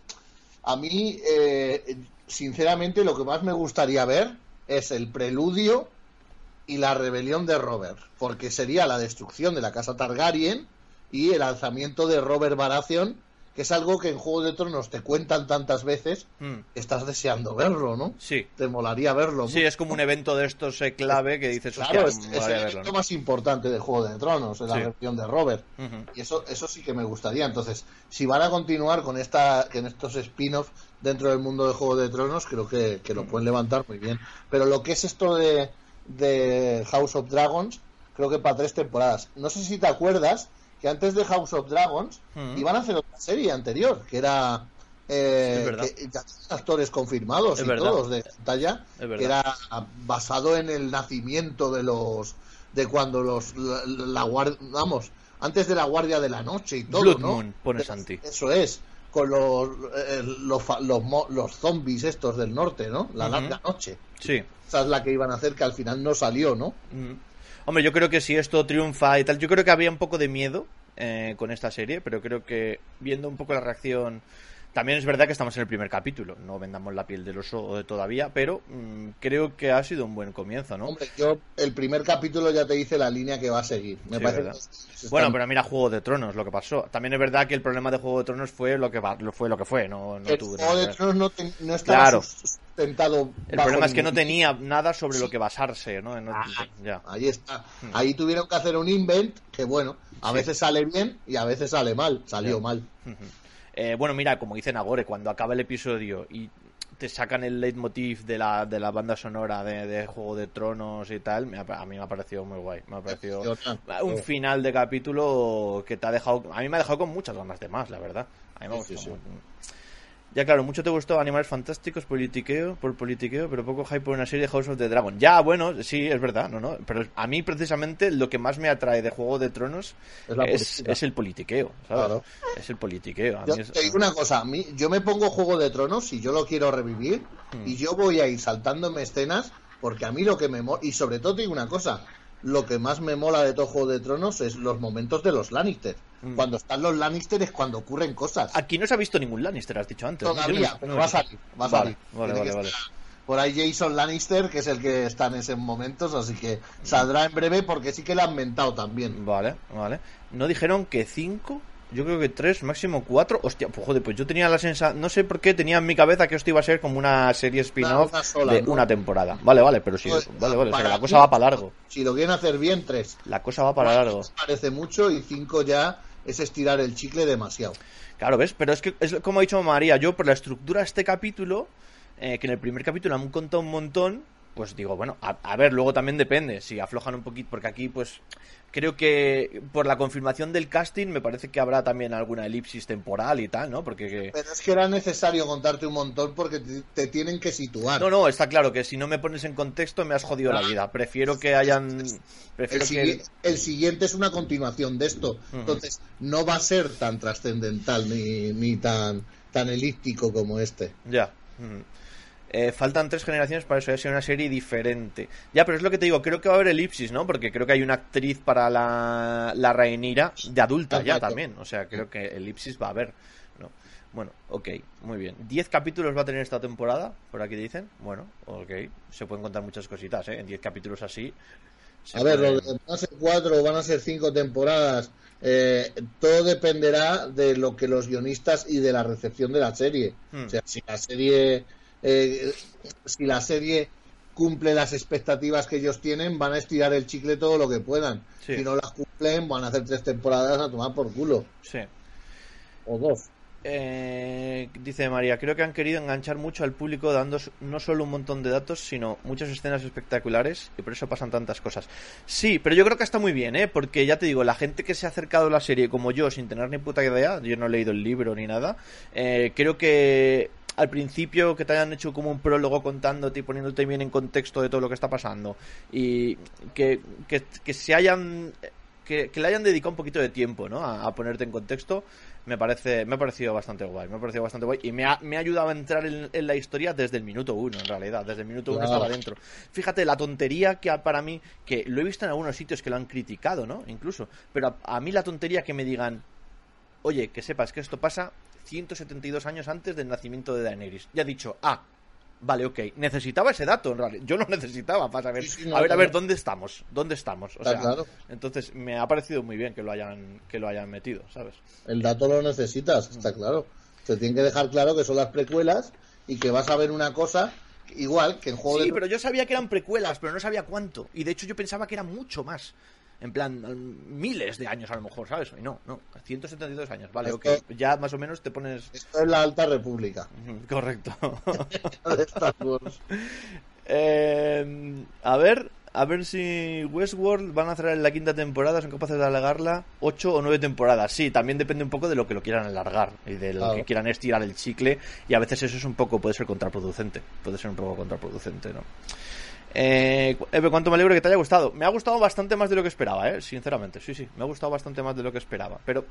a mí, eh, sinceramente, lo que más me gustaría ver es el preludio y la rebelión de Robert, porque sería la destrucción de la casa Targaryen y el alzamiento de Robert Baratheon, que es algo que en Juego de Tronos te cuentan tantas veces, Mm. estás deseando verlo, ¿no? Sí. Te molaría verlo. Sí, es como un evento de estos eh, clave que dices, Claro, es, es el evento ¿no? más importante de Juego de Tronos, es la versión de Robert. Y eso, eso sí que me gustaría. Entonces, si van a continuar con esta, con estos spin-offs dentro del mundo de Juego de Tronos, creo que, que lo pueden levantar muy bien. Pero lo que es esto de, de House of Dragons, creo que para tres temporadas. No sé si te acuerdas que antes de House of Dragons Ujú. iban a hacer otra serie anterior, que era eh, que ya actores confirmados Es y verdad. todos de pantalla, que era basado en el nacimiento de los de cuando los la, la vamos antes de la guardia de la noche y todo, Blood ¿no? Moon, pone De- Santi. Eso es, con los eh, los, fa- los, mo- los zombies estos del norte, ¿no? La Ujú. larga noche. Sí. Esa es la que iban a hacer que al final no salió, ¿no? Hombre, yo creo que si esto triunfa y tal, yo creo que había un poco de miedo eh, con esta serie, pero creo que viendo un poco la reacción, también es verdad que estamos en el primer capítulo, no vendamos la piel del oso todavía, pero mm, creo que ha sido un buen comienzo, ¿no? Hombre, yo el primer capítulo ya te dice la línea que va a seguir. Me Sí, parece Bueno, pero mira Juego de Tronos, lo que pasó. También es verdad que el problema de Juego de Tronos fue lo que va- lo fue lo que fue, no, no el tuvo Juego de. Tronos no, te- no estaba Claro. sustentado. El problema es que no tenía nada sobre lo que basarse, ¿no? No- Ah, ya. Ahí está. Hmm. Ahí tuvieron que hacer un invent que, bueno, a Sí. veces sale bien y a veces sale mal. Salió mal. Ujú. Eh, bueno, mira, como dice Nagore, cuando acaba el episodio y te sacan el leitmotiv de la, de la banda sonora de, de Juego de Tronos y tal, me a mí me ha parecido muy guay. Me ha parecido un final de capítulo que te ha dejado. A mí me ha dejado con muchas ganas de más, la verdad. A mí me ha gustado ya, claro, mucho te gustó Animales Fantásticos, politiqueo, por politiqueo, pero poco hype por una serie de House of the Dragon. Ya, bueno, sí, es verdad, no, no. Pero a mí, precisamente, lo que más me atrae de Juego de Tronos es, el politiqueo, ¿sabes? Claro. Es el politiqueo. yo te digo una cosa, a mí, yo me pongo Juego de Tronos y yo lo quiero revivir hmm. y yo voy a ir saltándome escenas porque a mí lo que me... Y sobre todo te digo una cosa, lo que más me mola de todo Juego de Tronos es los momentos de los Lannister. Mm. Cuando están los Lannister es cuando ocurren cosas. Aquí no se ha visto ningún Lannister, has dicho antes. Todavía, pero va a salir. Va a salir. Vale, vale, vale, Por ahí Jason Lannister, que es el que está en esos momentos, así que saldrá en breve porque sí que lo han mentado también. Vale, vale. ¿No dijeron que cinco? Yo creo que tres, máximo cuatro. Hostia, pues joder, pues yo tenía la sensación. No sé por qué tenía en mi cabeza que esto iba a ser como una serie spin-off de una temporada. Vale, vale, pero sí. Pues, vale, vale. la cosa va para largo. Si lo quieren hacer bien, tres. La cosa va para largo. Parece mucho y cinco ya es estirar el chicle demasiado. Claro, ¿ves? Pero es que, es como ha dicho María, yo por la estructura de este capítulo, eh, que en el primer capítulo me han contado un montón, pues digo, bueno, a, ver, luego también depende, si aflojan un poquito, porque aquí pues creo que por la confirmación del casting me parece que habrá también alguna elipsis temporal y tal, ¿no? Porque Pero es que era necesario contarte un montón porque te, tienen que situar. No, no, está claro que si no me pones en contexto me has jodido la vida. Prefiero que hayan... el, siguiente es una continuación de esto. Entonces, no va a ser tan trascendental ni, ni tan, tan elíptico como este. Ya. Eh, faltan tres generaciones para eso, ser una serie diferente. Ya, pero es lo que te digo, creo que va a haber elipsis, ¿no? Porque creo que hay una actriz para la, la de adulta ya también. O sea, creo que elipsis va a haber. ¿no? Bueno, ok, muy bien. ¿Diez capítulos va a tener esta temporada? Por aquí dicen. Bueno, ok. Se pueden contar muchas cositas, ¿eh? En diez capítulos así. A ver, van a ser cuatro o van a ser cinco temporadas. Eh, todo dependerá de lo que los guionistas y de la recepción de la serie. Hmm. O sea, si la serie eh, si la serie cumple las expectativas que ellos tienen, van a estirar el chicle todo lo que puedan. Si no las cumplen, van a hacer tres temporadas a tomar por culo. Sí. O dos. Eh, dice María, creo que han querido enganchar mucho al público dando no solo un montón de datos, sino muchas escenas espectaculares y por eso pasan tantas cosas. Sí, pero yo creo que está muy bien, ¿eh? Porque ya te digo, la gente que se ha acercado a la serie como yo sin tener ni puta idea, yo no he leído el libro ni nada, eh, creo que al principio que te hayan hecho como un prólogo contándote y poniéndote bien en contexto de todo lo que está pasando. Y que, que, se hayan que, le hayan dedicado un poquito de tiempo ¿no? A, ponerte en contexto me parece me ha parecido bastante guay me ha parecido bastante guay. Y me ha, me ha ayudado a entrar en, la historia desde el minuto uno en realidad desde el minuto uno estaba dentro. Fíjate la tontería que para mí que lo he visto en algunos sitios que lo han criticado no incluso. Pero a mí la tontería que me digan oye que sepas que esto pasa 172 años antes del nacimiento de Daenerys. Ya ha dicho, ah, vale, ok, necesitaba ese dato en realidad. Yo lo necesitaba para saber, a ver, a ver, ¿dónde estamos? ¿Dónde estamos? O sea, entonces me ha parecido muy bien que lo hayan que lo hayan metido, ¿sabes? El dato lo necesitas, está claro. Te tiene que dejar claro que son las precuelas y que vas a ver una cosa igual que en juego sí, pero yo sabía que eran precuelas, pero no sabía cuánto. Y de hecho yo pensaba que era mucho más en plan miles de años a lo mejor, ¿sabes? Y no, no, 172 años, vale, ok, ya más o menos te pones... Esto es la Alta República. Correcto. eh, a ver, a ver si Westworld van a hacer en la quinta temporada, son capaces de alargarla ocho o nueve temporadas. Sí, también depende un poco de lo que lo quieran alargar y de lo que quieran estirar el chicle y a veces eso es un poco, puede ser contraproducente, puede ser un poco contraproducente, ¿no? Eh, ¿Cuánto me alegro que te haya gustado? Me ha gustado bastante más de lo que esperaba, ¿eh? Sinceramente, sí, sí, me ha gustado bastante más de lo que esperaba. Pero,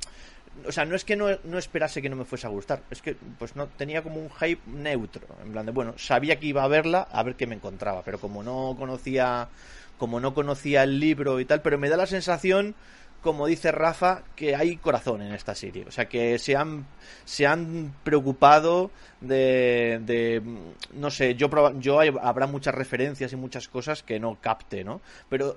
o sea, no es que no, no, esperase que no me fuese a gustar, es que, pues no, tenía como un hype neutro. En plan de, bueno, sabía que iba a verla, a ver qué me encontraba, pero como no conocía, como no conocía el libro y tal, pero me da la sensación como dice Rafa, que hay corazón en esta serie. O sea, que se han, se han preocupado de, de no sé, yo, yo habrá muchas referencias y muchas cosas que no capte, ¿no? Pero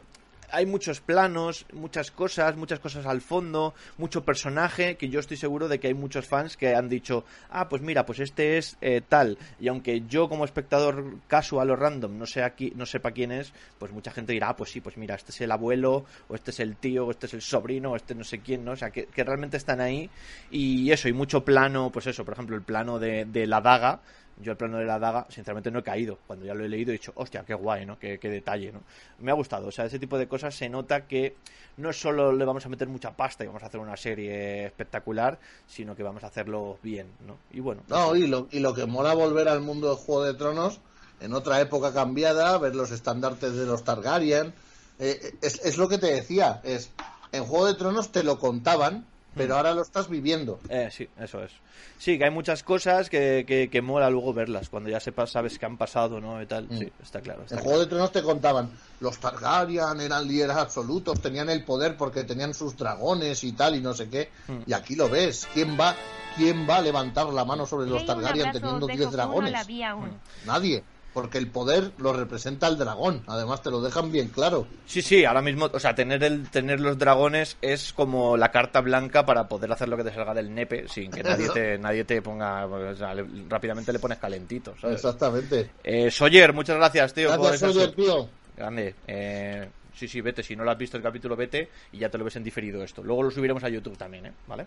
hay muchos planos, muchas cosas, muchas cosas al fondo, mucho personaje, que yo estoy seguro de que hay muchos fans que han dicho, ah, pues mira, pues este es eh, tal, y aunque yo como espectador casual o random no, sé aquí, no sepa quién es, pues mucha gente dirá, ah, pues sí, pues mira, este es el abuelo, o este es el tío, o este es el sobrino, o este no sé quién, ¿no? O sea, que, realmente están ahí, y eso, y mucho plano, pues eso, por ejemplo, el plano de, de la daga, Yo el plano de la daga, sinceramente no he caído. Cuando ya lo he leído he dicho, hostia, qué guay, ¿no? Qué, qué detalle, ¿no? Me ha gustado. O sea, ese tipo de cosas se nota que no solo le vamos a meter mucha pasta y vamos a hacer una serie espectacular, sino que vamos a hacerlo bien, ¿no? Y bueno. No, y lo, y lo que mola volver al mundo de Juego de Tronos en otra época cambiada, ver los estandartes de los Targaryen. Eh, es, es lo que te decía, es en Juego de Tronos te lo contaban, pero ahora lo estás viviendo. Eh, sí, eso es. Sí, que hay muchas cosas que, que, que mola luego verlas, cuando ya sepas, sabes que han pasado, ¿no? Y tal. Sí, está claro. Está En claro. Juego de Tronos te contaban, los Targaryen eran líderes absolutos, tenían el poder porque tenían sus dragones y tal y no sé qué. Mm. Y aquí lo ves, ¿quién va, quién va a levantar la mano sobre los Targaryen teniendo os 10 dejo, que aún no dragones? la vi aún. Nadie, porque el poder lo representa el dragón, además te lo dejan bien claro. Sí, sí, ahora mismo, o sea, tener el tener los dragones es como la carta blanca para poder hacer lo que te salga del nepe sin que nadie te nadie te ponga, o sea, le- rápidamente le pones calentito, ¿sabes? Exactamente. Eh, Sawyer, muchas gracias, tío, Gracias, Sawyer, tío. Grande. Eh, sí, sí, vete. Si no lo has visto el capítulo, vete y ya te lo ves en diferido esto. Luego lo subiremos a YouTube también, ¿eh? ¿Vale?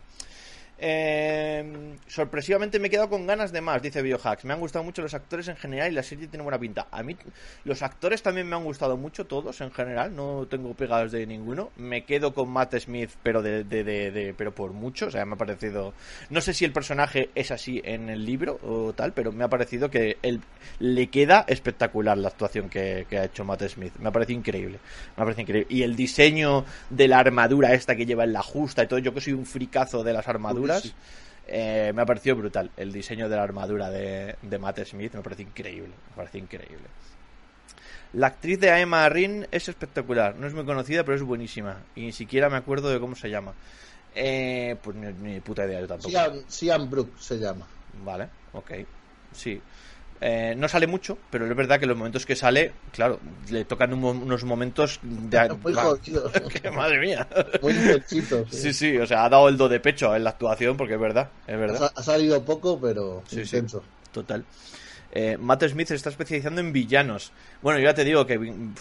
Eh, sorpresivamente me he quedado con ganas de más, dice Biohacks. Me han gustado mucho los actores en general y la serie tiene buena pinta. A mí los actores también me han gustado mucho, todos en general. No tengo pegados de ninguno. Me quedo con Matt Smith, pero de, pero por mucho. O sea, me ha parecido. No sé si el personaje es así en el libro o tal, pero me ha parecido que él le queda espectacular la actuación que, ha hecho Matt Smith. Me ha parecido increíble. Me ha increíble. Y el diseño de la armadura esta que lleva en la justa y todo. Yo que soy un fricazo de las armaduras. Sí. eh, me ha parecido brutal. El diseño de la armadura de, de Matt Smith me parece increíble. Me parece increíble. La actriz de Emma Rin es espectacular. No es muy conocida, pero es buenísima. Y ni siquiera me acuerdo de cómo se llama. Eh, pues ni, ni puta idea yo tampoco. Sian, Sian Brook se llama. Vale, ok. Sí. Eh, no sale mucho, pero es verdad que los momentos que sale, claro, le tocan un unos momentos de... Muy va, jodido. que madre mía. Muy intensito. Sí, sí, o sea, ha dado el do de pecho en la actuación porque es verdad, es verdad. ha salido poco, pero Sí. Total. Eh, Matt Smith se está especializando en villanos. Bueno, yo ya te digo que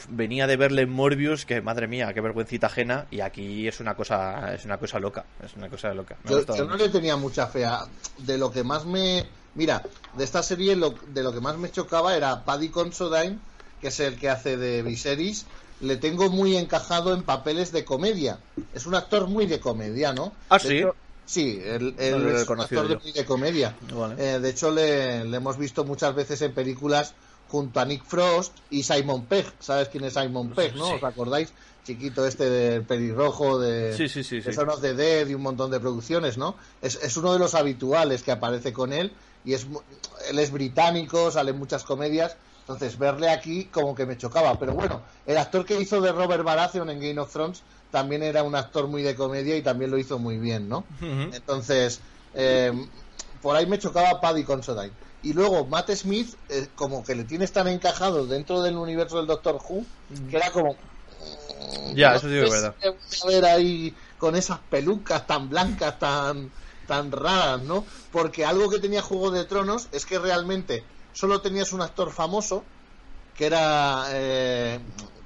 venía de verle en Morbius, que madre mía, qué vergüencita ajena, y aquí es una cosa, es una cosa loca, es una cosa loca. Me Yo, no le tenía mucha fe a... De lo que más me... Mira, de esta serie lo, de lo que más me chocaba era Paddy Considine, que es el que hace de Viserys. Le tengo muy encajado en papeles de comedia. Es un actor muy de comedia, ¿no? Ah, De sí. hecho, sí, él, él No lo he es un conocido actor de, comedia. Vale. Eh, de hecho, le, le hemos visto muchas veces en películas junto a Nick Frost y Simon Pegg. ¿Sabes quién es Simon Pegg, no? Sí. ¿Os acordáis? Chiquito este del pelirrojo, de, Sí, de Son of the Dead y un montón de producciones, ¿no? Es, es uno de los habituales que aparece con él y es él es británico, sale en muchas comedias. Entonces, verle aquí como que me chocaba. Pero bueno, el actor que hizo de Robert Baratheon en Game of Thrones también era un actor muy de comedia y también lo hizo muy bien, ¿no? Entonces, eh, por ahí me chocaba Paddy Considine. Y luego Matt Smith, eh, como que le tienes tan encajado dentro del universo del Doctor Who, que era como... Ya, eso sí es verdad. a ver ahí con esas pelucas tan blancas, tan, tan raras, ¿no? Porque algo que tenía Juego de Tronos es que realmente solo tenías un actor famoso, que era eh,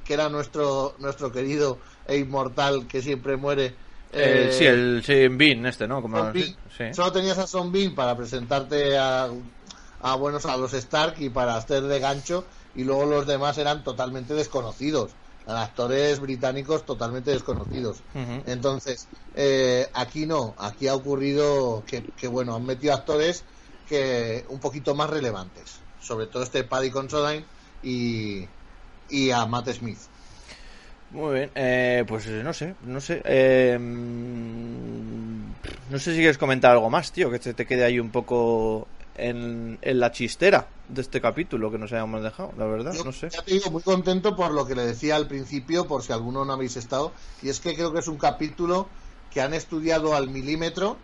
que era nuestro nuestro querido e inmortal que siempre muere. Eh, eh, sí, el sí, Bean este, ¿no? Como, Bean. sí. Solo tenías a Son Bean para presentarte a, a buenos a los Stark y para hacer de gancho y luego los demás eran totalmente desconocidos. Actores británicos totalmente desconocidos. Entonces, eh, aquí no, aquí ha ocurrido que, que, bueno, han metido actores que un poquito más relevantes, sobre todo este Paddy Considine y, y a Matt Smith. Muy bien, eh, pues eh, no sé, no sé. eh, mm, no sé si quieres comentar algo más, tío, que se te quede ahí un poco en, en la chistera de este capítulo que nos hayamos dejado, la verdad, Yo no sé. ya te digo, muy contento por lo que le decía al principio, por si alguno no habéis estado, y es que creo que es un capítulo que han estudiado al milímetro,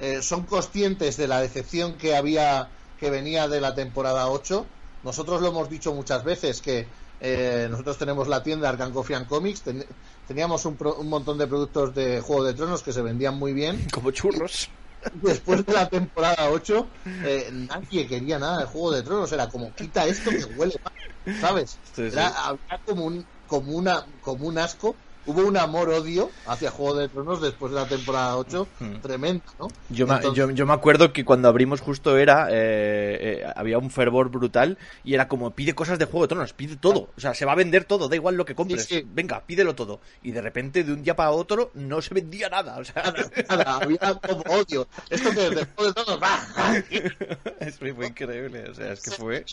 eh, son conscientes de la decepción que había, que venía de la temporada 8. Nosotros lo hemos dicho muchas veces que eh, nosotros tenemos la tienda Coffee and Comics, ten- teníamos un, pro- un montón de productos de Juego de Tronos que se vendían muy bien, Como churros. después de la temporada 8, eh, nadie quería nada de Juego de Tronos. Era como, quita esto que huele mal, ¿sabes? Sí, sí. Era, había como un, como, una, como un asco hubo un amor-odio hacia Juego de Tronos después de la temporada 8 Hmm. tremendo, ¿no? Yo, me, yo, yo me acuerdo que cuando abrimos justo era, eh, eh, había un fervor brutal y era como, pide cosas de Juego de Tronos, pide todo, o sea, se va a vender todo, da igual lo que compres, Sí, sí. venga, pídelo todo. Y de repente, de un día para otro, no se vendía nada, o sea, Nada, había como odio. Esto que de Juego de Tronos, ¡ah! es muy, increíble, o sea, es que fue,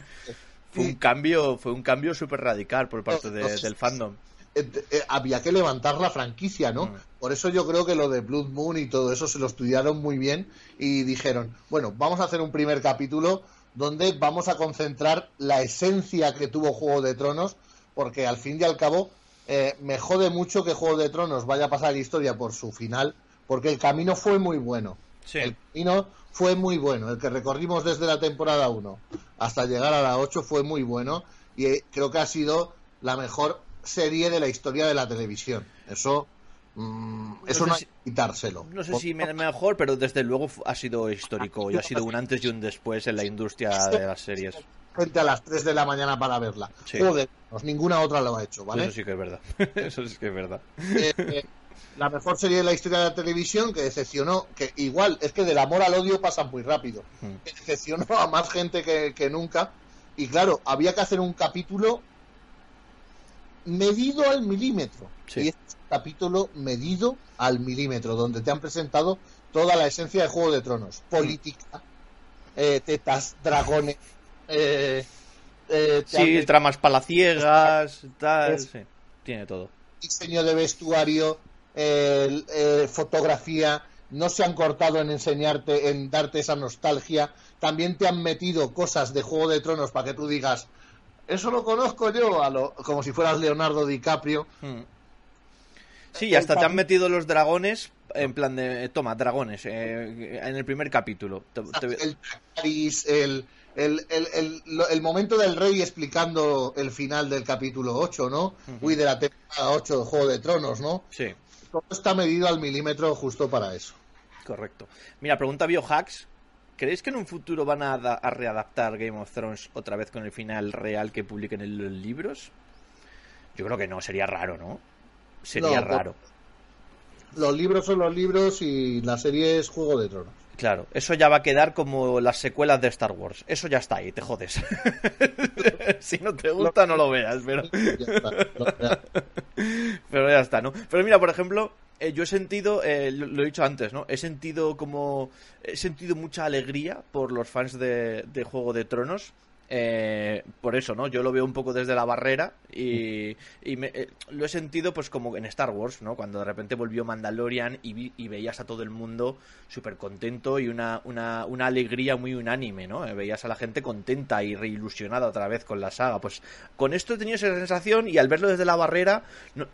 fue un cambio, fue un cambio súper radical por parte de- del fandom. Eh, eh, había que levantar la franquicia, ¿no? Mm. Por eso yo creo que lo de Blood Moon y todo eso se lo estudiaron muy bien y dijeron, bueno, vamos a hacer un primer capítulo donde vamos a concentrar la esencia que tuvo Juego de Tronos, porque al fin y al cabo eh, me jode mucho que Juego de Tronos vaya a pasar historia por su final, porque el camino fue muy bueno. Sí. El camino fue muy bueno. El que recorrimos desde la temporada 1 hasta llegar a la 8 fue muy bueno y creo que ha sido la mejor serie de la historia de la televisión. Eso, mm, eso no hay si- que quitárselo. No sé si me- mejor, pero desde luego ha sido histórico y ha sido un antes y un después en la industria de las series. Gente a las 3 de la mañana para verla. Sí. Joder, pues ninguna otra lo ha hecho, ¿vale? Eso sí que es verdad. Eso sí que es verdad. Eh, eh, la mejor serie de la historia de la televisión que decepcionó, que igual es que del amor al odio pasa muy rápido, Hmm. que decepcionó a más gente que, que nunca. Y claro, había que hacer un capítulo medido al milímetro. Sí. Y este es un capítulo medido al milímetro, donde te han presentado toda la esencia de Juego de Tronos. Política, eh, tetas, dragones. Eh, eh, han Sí, tramas palaciegas, tal, Es- sí. Tiene todo. diseño de vestuario, eh, fotografía, no se han cortado en enseñarte, en darte esa nostalgia. También te han metido cosas de Juego de Tronos para que tú digas, eso lo conozco yo, a lo- como si fueras Leonardo DiCaprio. Hmm. Sí, y hasta te han metido los dragones en plan de, toma, dragones, eh, en el primer capítulo. El el, el, el, el, momento del rey explicando el final del capítulo 8, ¿no? Uy, de la temporada 8 de Juego de Tronos, ¿no? Sí, Todo está medido al milímetro justo para eso. correcto. Mira, pregunta Biohacks. ¿Creéis que en un futuro van a, ada- a readaptar Game of Thrones otra vez con el final real que publiquen en los libros? Yo creo que no, sería raro, ¿no? Sería No, raro. Los libros son los libros y la serie es Juego de Tronos. Claro, eso ya va a quedar como las secuelas de Star Wars. Eso ya está ahí, te jodes. si no te gusta, no lo veas, pero, Ya está, lo- ya. pero ya está, ¿no? Pero mira, por ejemplo, eh, yo he sentido, eh, lo, lo he dicho antes, ¿no? He sentido como. He sentido mucha alegría por los fans de, de Juego de Tronos. Eh, por eso, ¿no? Yo lo veo un poco desde la barrera y, y me- eh, lo he sentido pues como en Star Wars, ¿no? Cuando de repente volvió Mandalorian y, vi- y veías a todo el mundo súper contento y una, una, una alegría muy unánime, ¿no? Eh, Veías a la gente contenta y reilusionada otra vez con la saga. Pues con esto he tenido esa sensación y al verlo desde la barrera, no-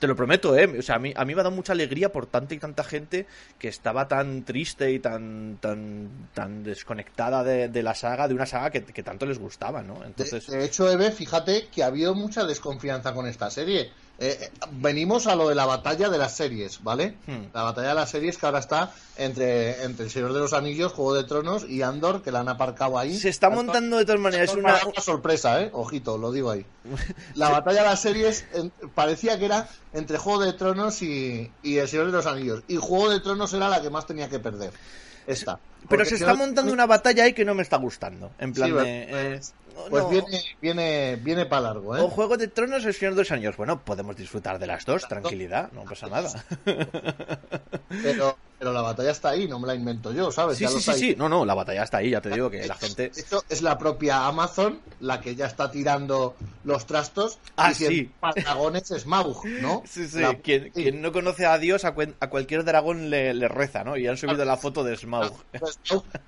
te lo prometo, ¿eh? O sea, a mí, a mí me ha dado mucha alegría por tanta y tanta gente que estaba tan triste y tan, tan, tan desconectada de, de la saga, de una saga que, que tanto les gustaba, ¿no? De, Entonces, de hecho, Eve, fíjate que ha habido mucha desconfianza con esta serie. Eh, eh, venimos a lo de la batalla de las series, ¿vale? Hmm. La batalla de las series que ahora está entre, entre El Señor de los Anillos, Juego de Tronos y Andor, que la han aparcado ahí. se está montando de todas maneras Es una... una, sorpresa, ¿eh? Ojito, lo digo ahí. La batalla de las series en- parecía que era entre Juego de Tronos y, y El Señor de los Anillos. Y Juego de Tronos era la que más tenía que perder. Esta. Pero se está montando una batalla ahí que no me está gustando. En plan Sí, de... pues- eh, no, Pues no. viene, viene, viene para largo, ¿eh? O Juego de Tronos El Señor de los Anillos. Bueno, podemos disfrutar de las dos, tranquilidad, no pasa nada. Pero, pero la batalla está ahí, no me la invento yo, ¿sabes? Sí, Ya sí, lo sí, sí. No, no, la batalla está ahí, ya te digo que la gente... Hecho, es la propia Amazon la que ya está tirando los trastos. Ah, diciendo, sí. Patagones es Smaug, ¿no? Sí, sí, La- quien, sí. quien no conoce a Dios, a, cuen- a cualquier dragón le, le reza, ¿no? Y han subido la foto de Smaug. Pues,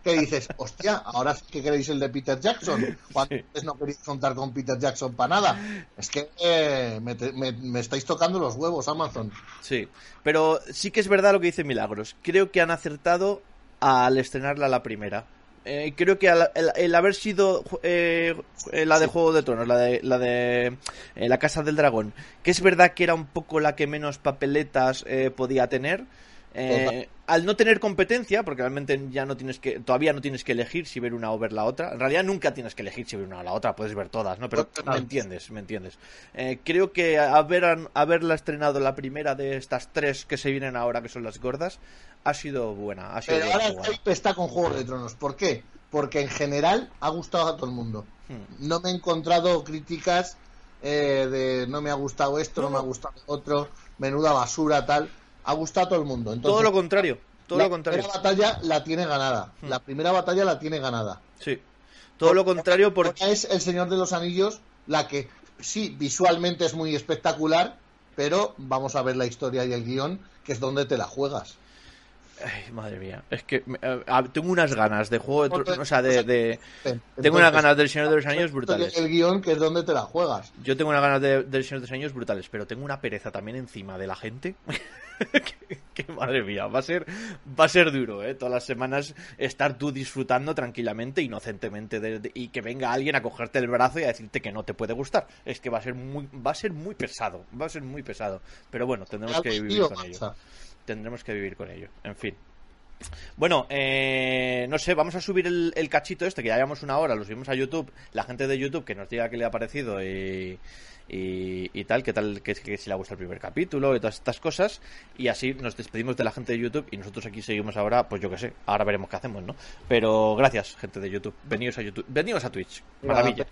que dices, hostia, ahora sí que queréis el de Peter Jackson. Cuando No queréis contar con Peter Jackson para nada. Es que eh, me, te- me- me estáis tocando los huevos, Amazon. Sí, pero sí que es verdad lo que dice Milagros. Creo que han acertado al estrenarla la primera. Eh, creo que al- el, el haber sido eh, eh, la de Sí. Juego de Tronos, la de la de eh, la Casa del Dragón, que es verdad que era un poco la que menos papeletas eh, podía tener. Eh, al no tener competencia, porque realmente ya no tienes que, todavía no tienes que elegir si ver una o ver la otra. En realidad nunca tienes que elegir si ver una o la otra, puedes ver todas, ¿no? Pero me entiendes, me entiendes. Eh, creo que haber, haberla estrenado la primera de estas tres que se vienen ahora, que son las gordas, ha sido buena. Ha sido Pero ahora el está con Juego de Tronos. ¿Por qué? Porque en general ha gustado a todo el mundo. Hmm. No me he encontrado críticas eh, de no me ha gustado esto, no me ha gustado otro, menuda basura, tal ha gustado a todo el mundo. todo lo contrario. Todo la lo contrario. primera batalla la tiene ganada. Hmm. La primera batalla la tiene ganada. Sí. Todo lo contrario porque... Es El Señor de los Anillos la que, sí, visualmente es muy espectacular, pero vamos a ver la historia y el guion, que es donde te la juegas. Ay, madre mía. Es que eh, tengo unas ganas de juego de. O sea, de. tengo unas ganas del Señor de los Anillos brutales. El guion, que es donde te la juegas. Yo tengo unas ganas del Señor de los Anillos brutales, pero tengo una pereza también encima de la gente. que, madre mía, va a ser va a ser duro, ¿eh? Todas las semanas estar tú disfrutando tranquilamente, inocentemente, y que venga alguien a cogerte el brazo y a decirte que no te puede gustar. Es que va a ser muy, va a ser muy pesado, va a ser muy pesado. Pero bueno, tendremos que vivir con ello tendremos que vivir con ello. En fin. Bueno, eh, no sé, vamos a subir el, cachito este, que ya llevamos una hora, lo subimos a YouTube. La gente de YouTube que nos diga qué le ha parecido y, y, tal, que tal, que, que, si le ha gustado el primer capítulo y todas estas cosas. Y así nos despedimos de la gente de YouTube y nosotros aquí seguimos ahora, pues yo qué sé, ahora veremos qué hacemos, ¿no? Pero gracias, gente de YouTube. Venidos a YouTube, venidos a Twitch. Maravilla.